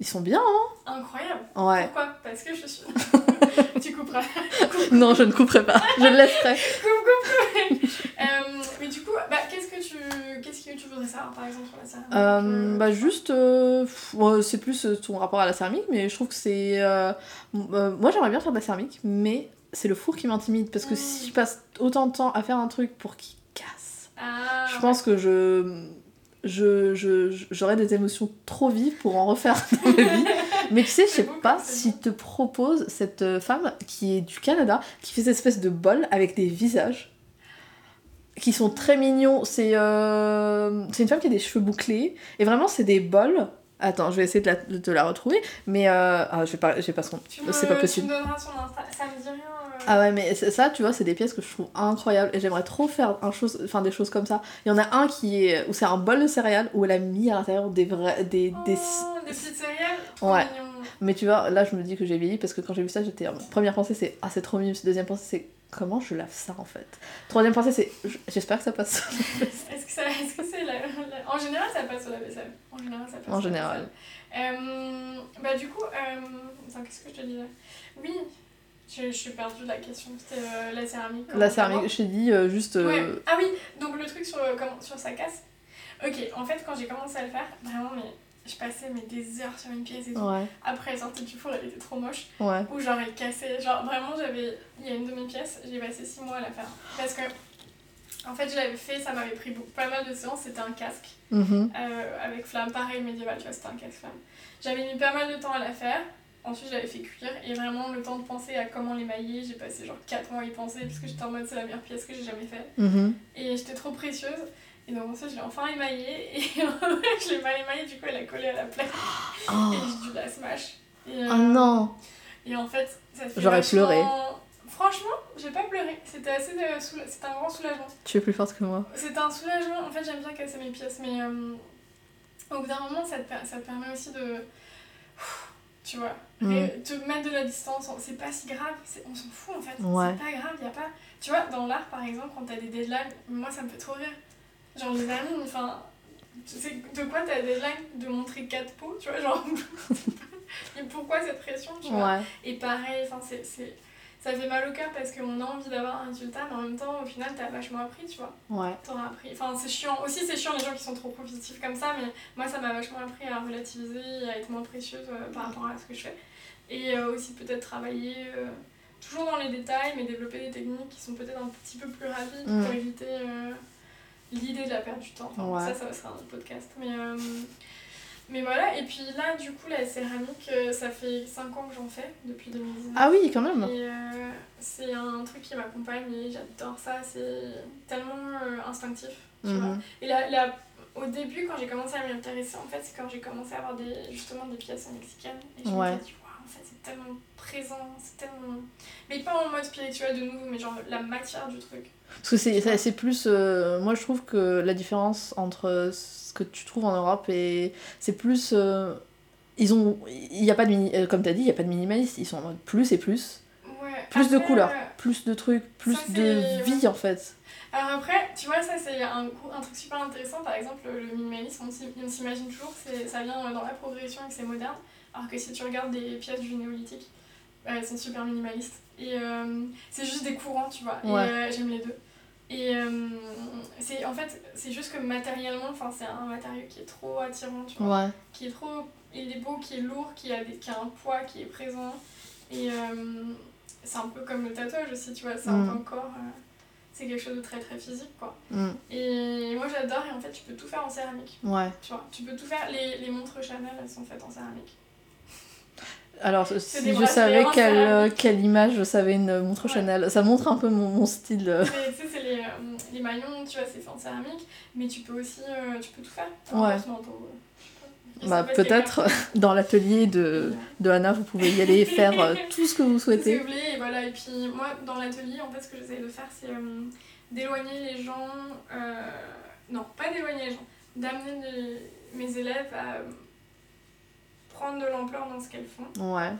ils sont bien, Incroyable. hein Ouais. Pourquoi? Parce que je suis. *laughs* tu couperas. Non, je ne couperai pas. Je le laisserai. Coupe, coupe, coupe. Euh, mais du coup, bah, qu'est-ce que tu, qu'est-ce que tu voudrais savoir par exemple sur la céramique Euh, euh, bah juste, euh, c'est plus ton rapport à la céramique, mais je trouve que c'est... moi j'aimerais bien faire de la céramique, mais c'est le four qui m'intimide, parce que Mm. si je passe autant de temps à faire un truc pour qu'il casse, Ah, je pense que je... je, je, je- j'aurais des émotions trop vives pour en refaire dans ma *laughs* vie. Mais tu sais, je sais pas si te propose cette euh, femme qui est du Canada, qui fait cette espèce de bol avec des visages qui sont très mignons. C'est euh, c'est une femme qui a des cheveux bouclés. Et vraiment, c'est des bols. Attends, je vais essayer de, la, de la retrouver. Mais euh, ah, je vais pas, je vais pas son. tu C'est pas Tu possible. me donneras son Insta. Ça me dit rien. euh. Ah ouais, mais ça, tu vois, c'est des pièces que je trouve incroyables. Et j'aimerais trop faire un chose, enfin, des choses comme ça. Il y en a un qui est où c'est un bol de céréales où elle a mis à l'intérieur des vrais. Des, Oh, des... des petites céréales? Ouais. mignon. Mais tu vois, là, je me dis que j'ai vieilli parce que quand j'ai vu ça, j'étais. Première pensée, c'est Ah, c'est trop mignon. Deuxième pensée, c'est Comment je lave ça en fait? Troisième pensée, c'est J'espère que ça passe. Est-ce que ça, est-ce que c'est la, la- En général, ça passe au lave-vaisselle. En général, ça passe. En général. Euh, bah du coup, euh... attends, qu'est-ce que je te disais? Oui, je, je suis perdue de la question. C'était euh, la céramique. La céramique, je t'ai dit euh, juste. Ouais. Ah oui, donc le truc sur, comment, sur sa casse? Ok, en fait, quand j'ai commencé à le faire, vraiment, mais je passais mais, des heures sur une pièce et tout. Ouais, Après, elle sortait du four, elle était trop moche. ouais. Ou genre, elle cassait. Genre, vraiment, j'avais. Il y a une demi-pièce, j'ai passé 6 mois à la faire. Parce que, en fait, je l'avais fait, ça m'avait pris beaucoup- pas mal de séances. C'était un casque Mhm. euh, avec flamme, pareil, médiéval, tu vois, c'était un casque flamme. J'avais mis pas mal de temps à la faire. Ensuite, je l'avais fait cuire et vraiment le temps de penser à comment l'émailler. J'ai passé genre 4 mois à y penser parce que j'étais en mode c'est la meilleure pièce que j'ai jamais fait. Mhm. Et j'étais trop précieuse. Et donc ensuite, je l'ai enfin émaillée. Et *laughs* je l'ai mal émaillée, du coup, elle a collé à la plaque. *gasps* Oh. Et j'ai dû la smash. Et, euh, Oh non Et en fait, ça fait J'aurais vachement- pleuré. Franchement, j'ai pas pleuré. C'était assez de soula- C'était un grand soulagement. Tu es plus forte que moi. C'était un soulagement. En fait, j'aime bien casser mes pièces, mais euh, au bout d'un moment, ça te, ça te permet aussi de. Tu vois, Mm. te mettre de la distance. C'est pas si grave. On s'en fout en fait. Ouais. C'est pas grave. Y a pas. Tu vois, dans l'art par exemple, quand t'as des deadlines, moi ça me fait trop rire. Genre les amis, enfin. Tu sais de quoi t'as des deadlines De montrer 4 pots, tu vois, genre. *laughs* Et pourquoi cette pression, tu vois? Ouais. et pareil, enfin, c'est, c'est- ça fait mal au cœur parce qu'on a envie d'avoir un résultat, mais en même temps, au final, t'as vachement appris, tu vois. Ouais. T'auras appris. Enfin, c'est chiant. Aussi, c'est chiant les gens qui sont trop positifs comme ça, mais moi, ça m'a vachement appris à relativiser et à être moins précieuse euh, par rapport à ce que je fais. Et euh, aussi, peut-être travailler euh, toujours dans les détails, mais développer des techniques qui sont peut-être un petit peu plus rapides Mm. pour éviter euh, l'idée de la perte du temps. Enfin, Ouais. Ça, ça sera un autre podcast. Mais. euh, mais voilà, et puis là, du coup, la céramique, euh, ça fait 5 ans que j'en fais, depuis 2019. Ah oui, quand même. Et euh, c'est un truc qui m'accompagne et j'adore ça, c'est tellement euh, instinctif. Tu vois. Mhm. Et là, là, au début, quand j'ai commencé à m'y intéresser, en fait, c'est quand j'ai commencé à avoir des, justement des pièces mexicaines. Et je Ouais. me fait, c'est tellement présent, c'est tellement. Mais pas en mode spirituel de nouveau, mais genre la matière du truc. Parce que c'est c'est- plus. euh, moi, je trouve que la différence entre ce que tu trouves en Europe et. C'est plus. euh, ils ont. Il y a pas de euh, comme t'as dit, il n'y a pas de minimaliste. Ils sont en mode plus et plus. Ouais. Plus de couleurs, plus de trucs, plus Ça, de vie en fait. Alors après, tu vois, ça c'est un, un truc super intéressant. Par exemple, le minimalisme, on s'imagine toujours, c'est, ça vient dans la progression et que c'est moderne. Alors que si tu regardes des pièces du néolithique, Ouais, c'est super minimaliste. Et euh, c'est juste des courants, tu vois. Ouais. Et euh, j'aime les deux. Et euh, c'est en fait, c'est juste que matériellement, enfin, c'est un matériau qui est trop attirant, tu vois. Ouais. Qui est trop. Il est beau, qui est lourd, qui a, des, qui a un poids, qui est présent. Et euh, c'est un peu comme le tatouage aussi, tu vois. C'est Mm. un peu encore. euh, c'est quelque chose de très très physique, quoi. Mm. Et moi j'adore, et en fait, tu peux tout faire en céramique. Ouais. Tu vois, tu peux tout faire. Les, les montres Chanel, elles sont faites en céramique. Alors, si je savais en quelle, image je savais une montre Ouais. Chanel, ça montre un peu mon, mon style. euh. Mais Tu sais, c'est les, euh, les maillons, tu vois, c'est en céramique, mais tu peux aussi, euh, tu peux tout faire. Ouais. Euh, je. Bah, peut-être *laughs* dans l'atelier de, de Anna, vous pouvez y aller faire euh, *laughs* tout ce que vous Tout ce que souhaitez. vous voulez, et voilà. Et puis moi, dans l'atelier, en fait, ce que j'essaie de faire, c'est euh, d'éloigner les gens. euh, non, pas d'éloigner les gens, d'amener mes élèves à euh, prendre de l'ampleur dans ce qu'elles font. Ouais.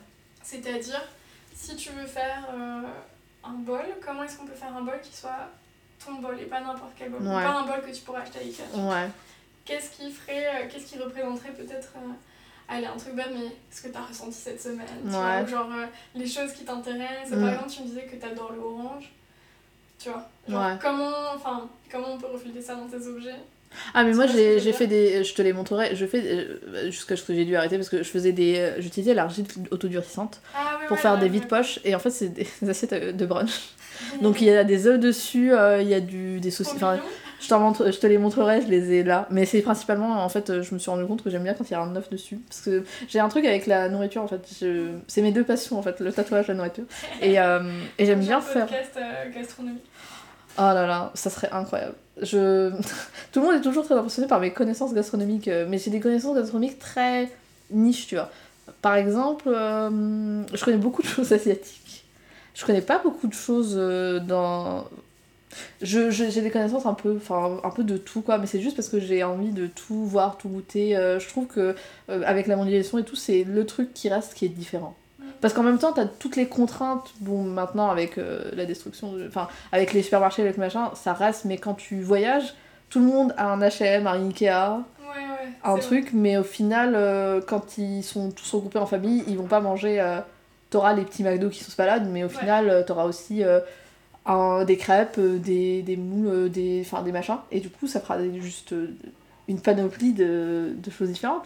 C'est-à-dire, si tu veux faire euh, un bol, comment est-ce qu'on peut faire un bol qui soit ton bol et pas n'importe quel bol? Ouais. Pas un bol que tu pourrais acheter à Ikea. Ouais. Qu'est-ce qui ferait, euh, qu'est-ce qui représenterait peut-être, euh, allez, un truc bête, mais ce que tu as ressenti cette semaine tu vois, genre euh, les choses qui t'intéressent. Mm. Par exemple, tu me disais que tu adores le orange. Tu vois genre, Ouais. comment, enfin, comment on peut refléter ça dans tes objets? Ah mais moi j'ai fait des je te les montrerai je fais euh, jusqu'à ce que j'ai dû arrêter parce que je faisais des euh, j'utilisais l'argile autodurcissante ah, pour ouais, faire ouais, des ouais. vides poches et en fait c'est des, *laughs* assiettes euh, de brunch. Donc il y a des œufs dessus euh, il y a du des saucisses enfin je montre je te les montrerai je les ai là. Mais c'est principalement en fait je me suis rendu compte que j'aime bien quand il y a un œuf dessus. Parce que j'ai un truc avec la nourriture en fait. Je... c'est mes deux passions en fait le tatouage la nourriture. Et euh, et j'aime bien faire. podcast euh, gastronomie. Oh là là, ça serait incroyable. Je... *laughs* Tout le monde est toujours très impressionné par mes connaissances gastronomiques, euh, mais j'ai des connaissances gastronomiques très niche, tu vois. Par exemple, euh, je connais beaucoup de choses asiatiques. Je connais pas beaucoup de choses euh, dans... Je, je- j'ai des connaissances un peu, un peu de tout, quoi, mais c'est juste parce que j'ai envie de tout voir, tout goûter. Je trouve que avec la mondialisation et tout, c'est le truc qui reste qui est différent. Parce qu'en même temps, t'as toutes les contraintes, bon, maintenant avec euh, la destruction, de- enfin, avec les supermarchés, avec machin, ça reste, mais quand tu voyages, tout le monde a un HM, un Ikea, Ouais, ouais. un truc, mais au final, euh, quand ils sont tous regroupés en famille, ils vont pas manger. euh, t'auras les petits McDo qui sont se baladent, mais au Ouais. final, euh, t'auras aussi un- des crêpes, des, des moules, des, enfin, des machins, et du coup, ça fera juste une panoplie de, de choses différentes.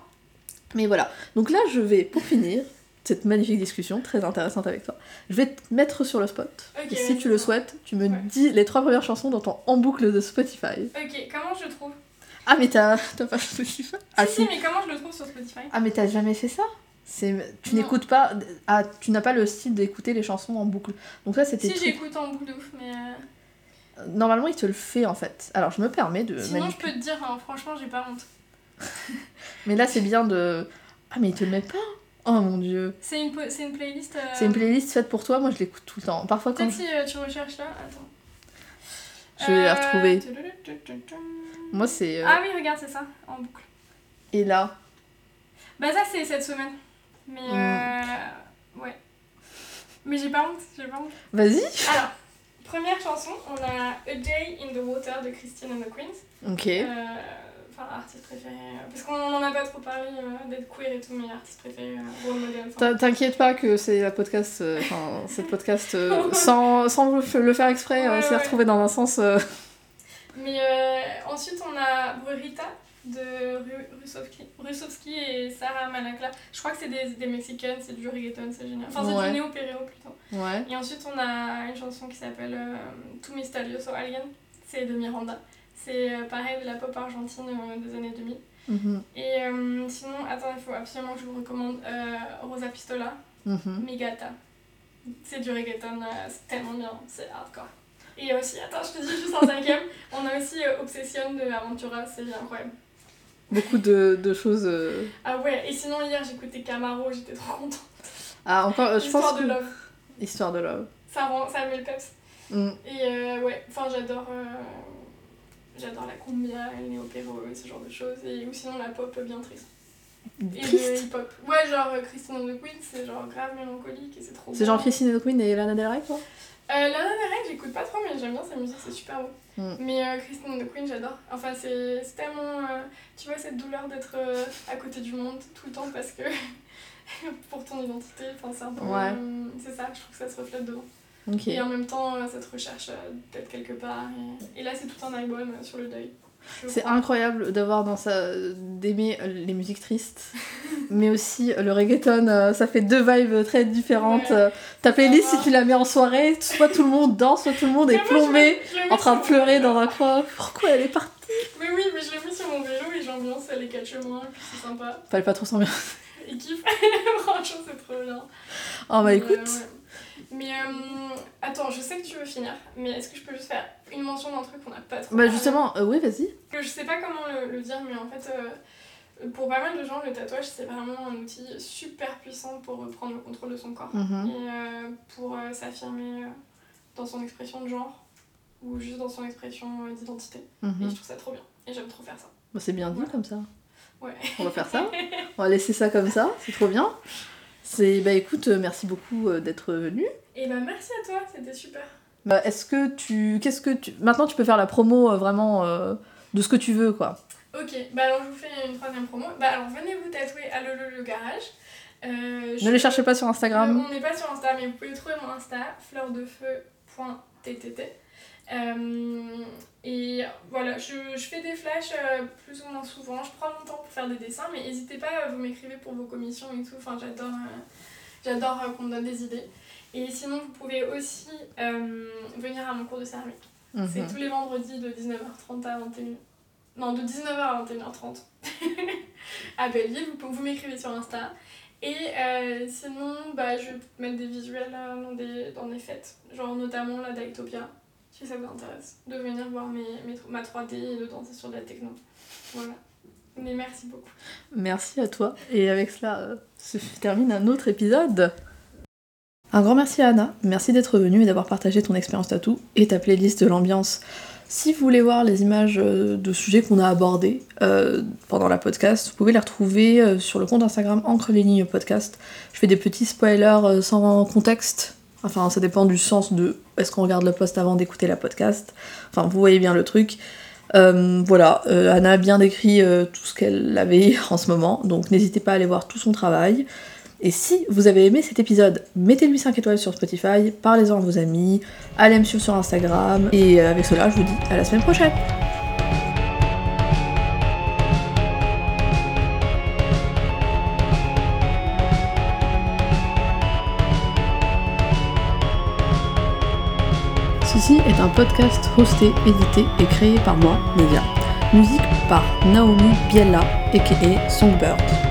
Mais voilà. Donc là, je vais, pour finir cette magnifique discussion, très intéressante avec toi, je vais te mettre sur le spot. Et si tu le souhaites, tu me Ouais. dis les trois premières chansons dans ton en boucle de Spotify. Ok, comment je le trouve? Ah, mais t'as pas Spotify? Ah, si, si, mais comment je le trouve sur Spotify? Ah mais t'as jamais fait ça? C'est tu n'écoutes pas ah tu n'as pas le style d'écouter les chansons en boucle. Donc ça c'était Si, j'écoute en boucle de ouf, mais. euh, normalement il te le fait en fait. Alors je me permets de Sinon, je peux te dire, hein, franchement, j'ai pas honte. *laughs* Mais là c'est bien de Ah mais il te le met pas. Oh mon dieu. C'est une, c'est une playlist. euh, C'est une playlist faite pour toi, moi je l'écoute tout le temps. Parfois quand Peut-être je... si euh, tu recherches là. Attends. je vais la Euh, retrouver. tudududududum. Moi c'est euh, Ah oui, regarde, c'est ça, en boucle. et là. Bah, ça, c'est cette semaine. Mais. Mm. Euh... Ouais. Mais j'ai pas honte, j'ai pas honte. Vas-y. Alors, première chanson, on a A Day in the Water de Christine and the Queens. OK. Euh, Enfin, artiste préféré. euh, Parce qu'on en a pas trop parlé euh, d'être queer et tout, mais artiste préféré, euh, enfin. T'inquiète pas que c'est la podcast euh, enfin *laughs* podcast sans, sans le faire exprès Ouais, s'est ouais. retrouvé dans un sens Mais ensuite, on a Brurita de Ru- Rusovski, Rusovski et Sarah Malakla. Je crois que c'est des, des mexicaines, c'est du reggaeton, c'est génial. Enfin, c'est Ouais. du néo-péréo plutôt. ouais. Et ensuite, on a une chanson qui s'appelle euh, Tu Misterioso Alien, c'est de Miranda. C'est euh, pareil de la pop argentine euh, des années 2000. Mhm, Et euh, sinon, attends, il faut absolument que je vous recommande Rosa Pistola. Migata. C'est du reggaeton, c'est tellement bien, c'est hardcore. Et aussi, attends, je te dis juste en cinquième, *laughs* on a aussi Obsession de Aventura, c'est incroyable. Beaucoup de, de choses euh, Ah ouais, et sinon hier j'écoutais Camaro, j'étais trop contente. Ah, encore, je Histoire pense de que... love, Histoire de love. ça, rend, ça met le peps. Mm. Et euh, ouais, enfin j'adore euh, j'adore la cumbia, le néo-péro et ce genre de choses. Et, ou sinon la pop bien triste. Et le hip-hop. Ouais, genre euh, Christine and the Queen, c'est genre grave mélancolique et c'est trop C'est genre Christine and the Queen et Lana Del Rey, quoi Euh, Lana Del Rey, j'écoute pas trop, mais j'aime bien sa musique, c'est super beau. Mm. Mais euh, Christine and the Queen, j'adore. Enfin, c'est c'est tellement. euh, tu vois, cette douleur d'être euh, à côté du monde tout le temps parce que *laughs* pour ton identité. Enfin, c'est un peu. Ouais. c'est ça, je trouve que ça se reflète dedans. Et en même temps, euh, cette recherche euh, d'être quelque part. Et, et là, c'est tout un album euh, sur le deuil. C'est incroyable d'avoir dans sa d'aimer les musiques tristes, *laughs* mais aussi le reggaeton. ça fait deux vibes très différentes. Ouais. Ta playlist, si tu la mets en soirée, soit tout le monde danse, soit tout le monde est Mais plombé, en train de pleurer dans un coin. Pourquoi elle est partie? Mais oui, mais je l'ai mis sur mon vélo et j'ambiance les quatre chemins, et puis c'est sympa. Fallait pas trop bien. Il kiffe. *laughs* Franchement, c'est trop bien. Oh bah écoute, euh, ouais. Mais euh, attends, je sais que tu veux finir, mais est-ce que je peux juste faire une mention d'un truc qu'on n'a pas trop bah justement, euh, oui, vas-y. Je sais pas comment le, le dire, mais en fait, euh, pour pas mal de gens, le tatouage c'est vraiment un outil super puissant pour reprendre le contrôle de son corps Mhm. et euh, pour s'affirmer dans son expression de genre ou juste dans son expression d'identité. Et Mhm. je trouve ça trop bien et j'aime trop faire ça. Bah, c'est bien dit comme ça. Ouais. On va faire ça. *laughs* On va laisser ça comme ça. C'est trop bien. C'est bah écoute, euh, merci beaucoup euh, d'être venu. Et bah merci à toi, c'était super. Bah, est-ce que tu qu'est-ce que tu maintenant tu peux faire la promo euh, vraiment euh, de ce que tu veux quoi. Ok, bah alors je vous fais une troisième promo. Bah alors venez vous tatouer à Lolo le garage. Euh, je- Ne les cherchez pas sur Instagram. on n'est pas sur Insta, mais vous pouvez trouver mon Insta, fleurdefeu.ttt. Euh, et voilà, je, je fais des flashs euh, plus ou moins souvent. Je prends mon temps pour faire des dessins, mais n'hésitez pas, euh, vous m'écrivez pour vos commissions et tout. Enfin, j'adore j'adore qu'on me donne des idées. Et sinon, vous pouvez aussi venir à mon cours de céramique. C'est Mhm. tous les vendredis de 19h30 à 21h. Non, de 19h à 21h30 *laughs* à Belleville. Vous, vous m'écrivez sur Insta. Et euh, sinon, bah, je vais mettre des visuels dans, des, dans des fêtes. Genre notamment la Dictopia, si ça vous intéresse. De venir voir mes, mes, ma 3D et de danser sur de la techno. Voilà. Mais merci beaucoup. Merci à toi. Et avec cela euh, se termine un autre épisode. Un grand merci à Anna. Merci d'être venue et d'avoir partagé ton expérience tatou et ta playlist de l'ambiance. Si vous voulez voir les images euh, de sujets qu'on a abordés euh, pendant la podcast, vous pouvez les retrouver sur le compte Instagram Encre les lignes podcast. Je fais des petits spoilers sans contexte. Enfin, ça dépend du sens de est-ce qu'on regarde le post avant d'écouter la podcast. Enfin, vous voyez bien le truc. Euh, voilà, euh, Anna a bien décrit euh, tout ce qu'elle avait *laughs* en ce moment, donc n'hésitez pas à aller voir tout son travail. Et si vous avez aimé cet épisode, mettez-lui 5 étoiles sur Spotify, parlez-en à vos amis, allez me suivre sur Instagram, et avec cela, je vous dis à la semaine prochaine Est un podcast hosté, édité et créé par moi, Media. Musique par Naomi Biella, aka Songbird.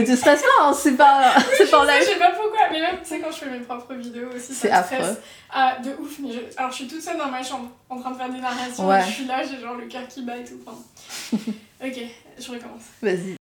Mais te stresse pas, hein, c'est pas, c'est pas en Je sais, live. Je sais pas pourquoi, mais même, tu sais, quand je fais mes propres vidéos aussi, C'est ça me stresse. affreux. Ah, de ouf, mais je... alors je suis toute seule dans ma chambre, en train de faire des narrations, Ouais. et je suis là, j'ai genre le cœur qui bat et tout. Enfin... *laughs* ok, je recommence. Vas-y.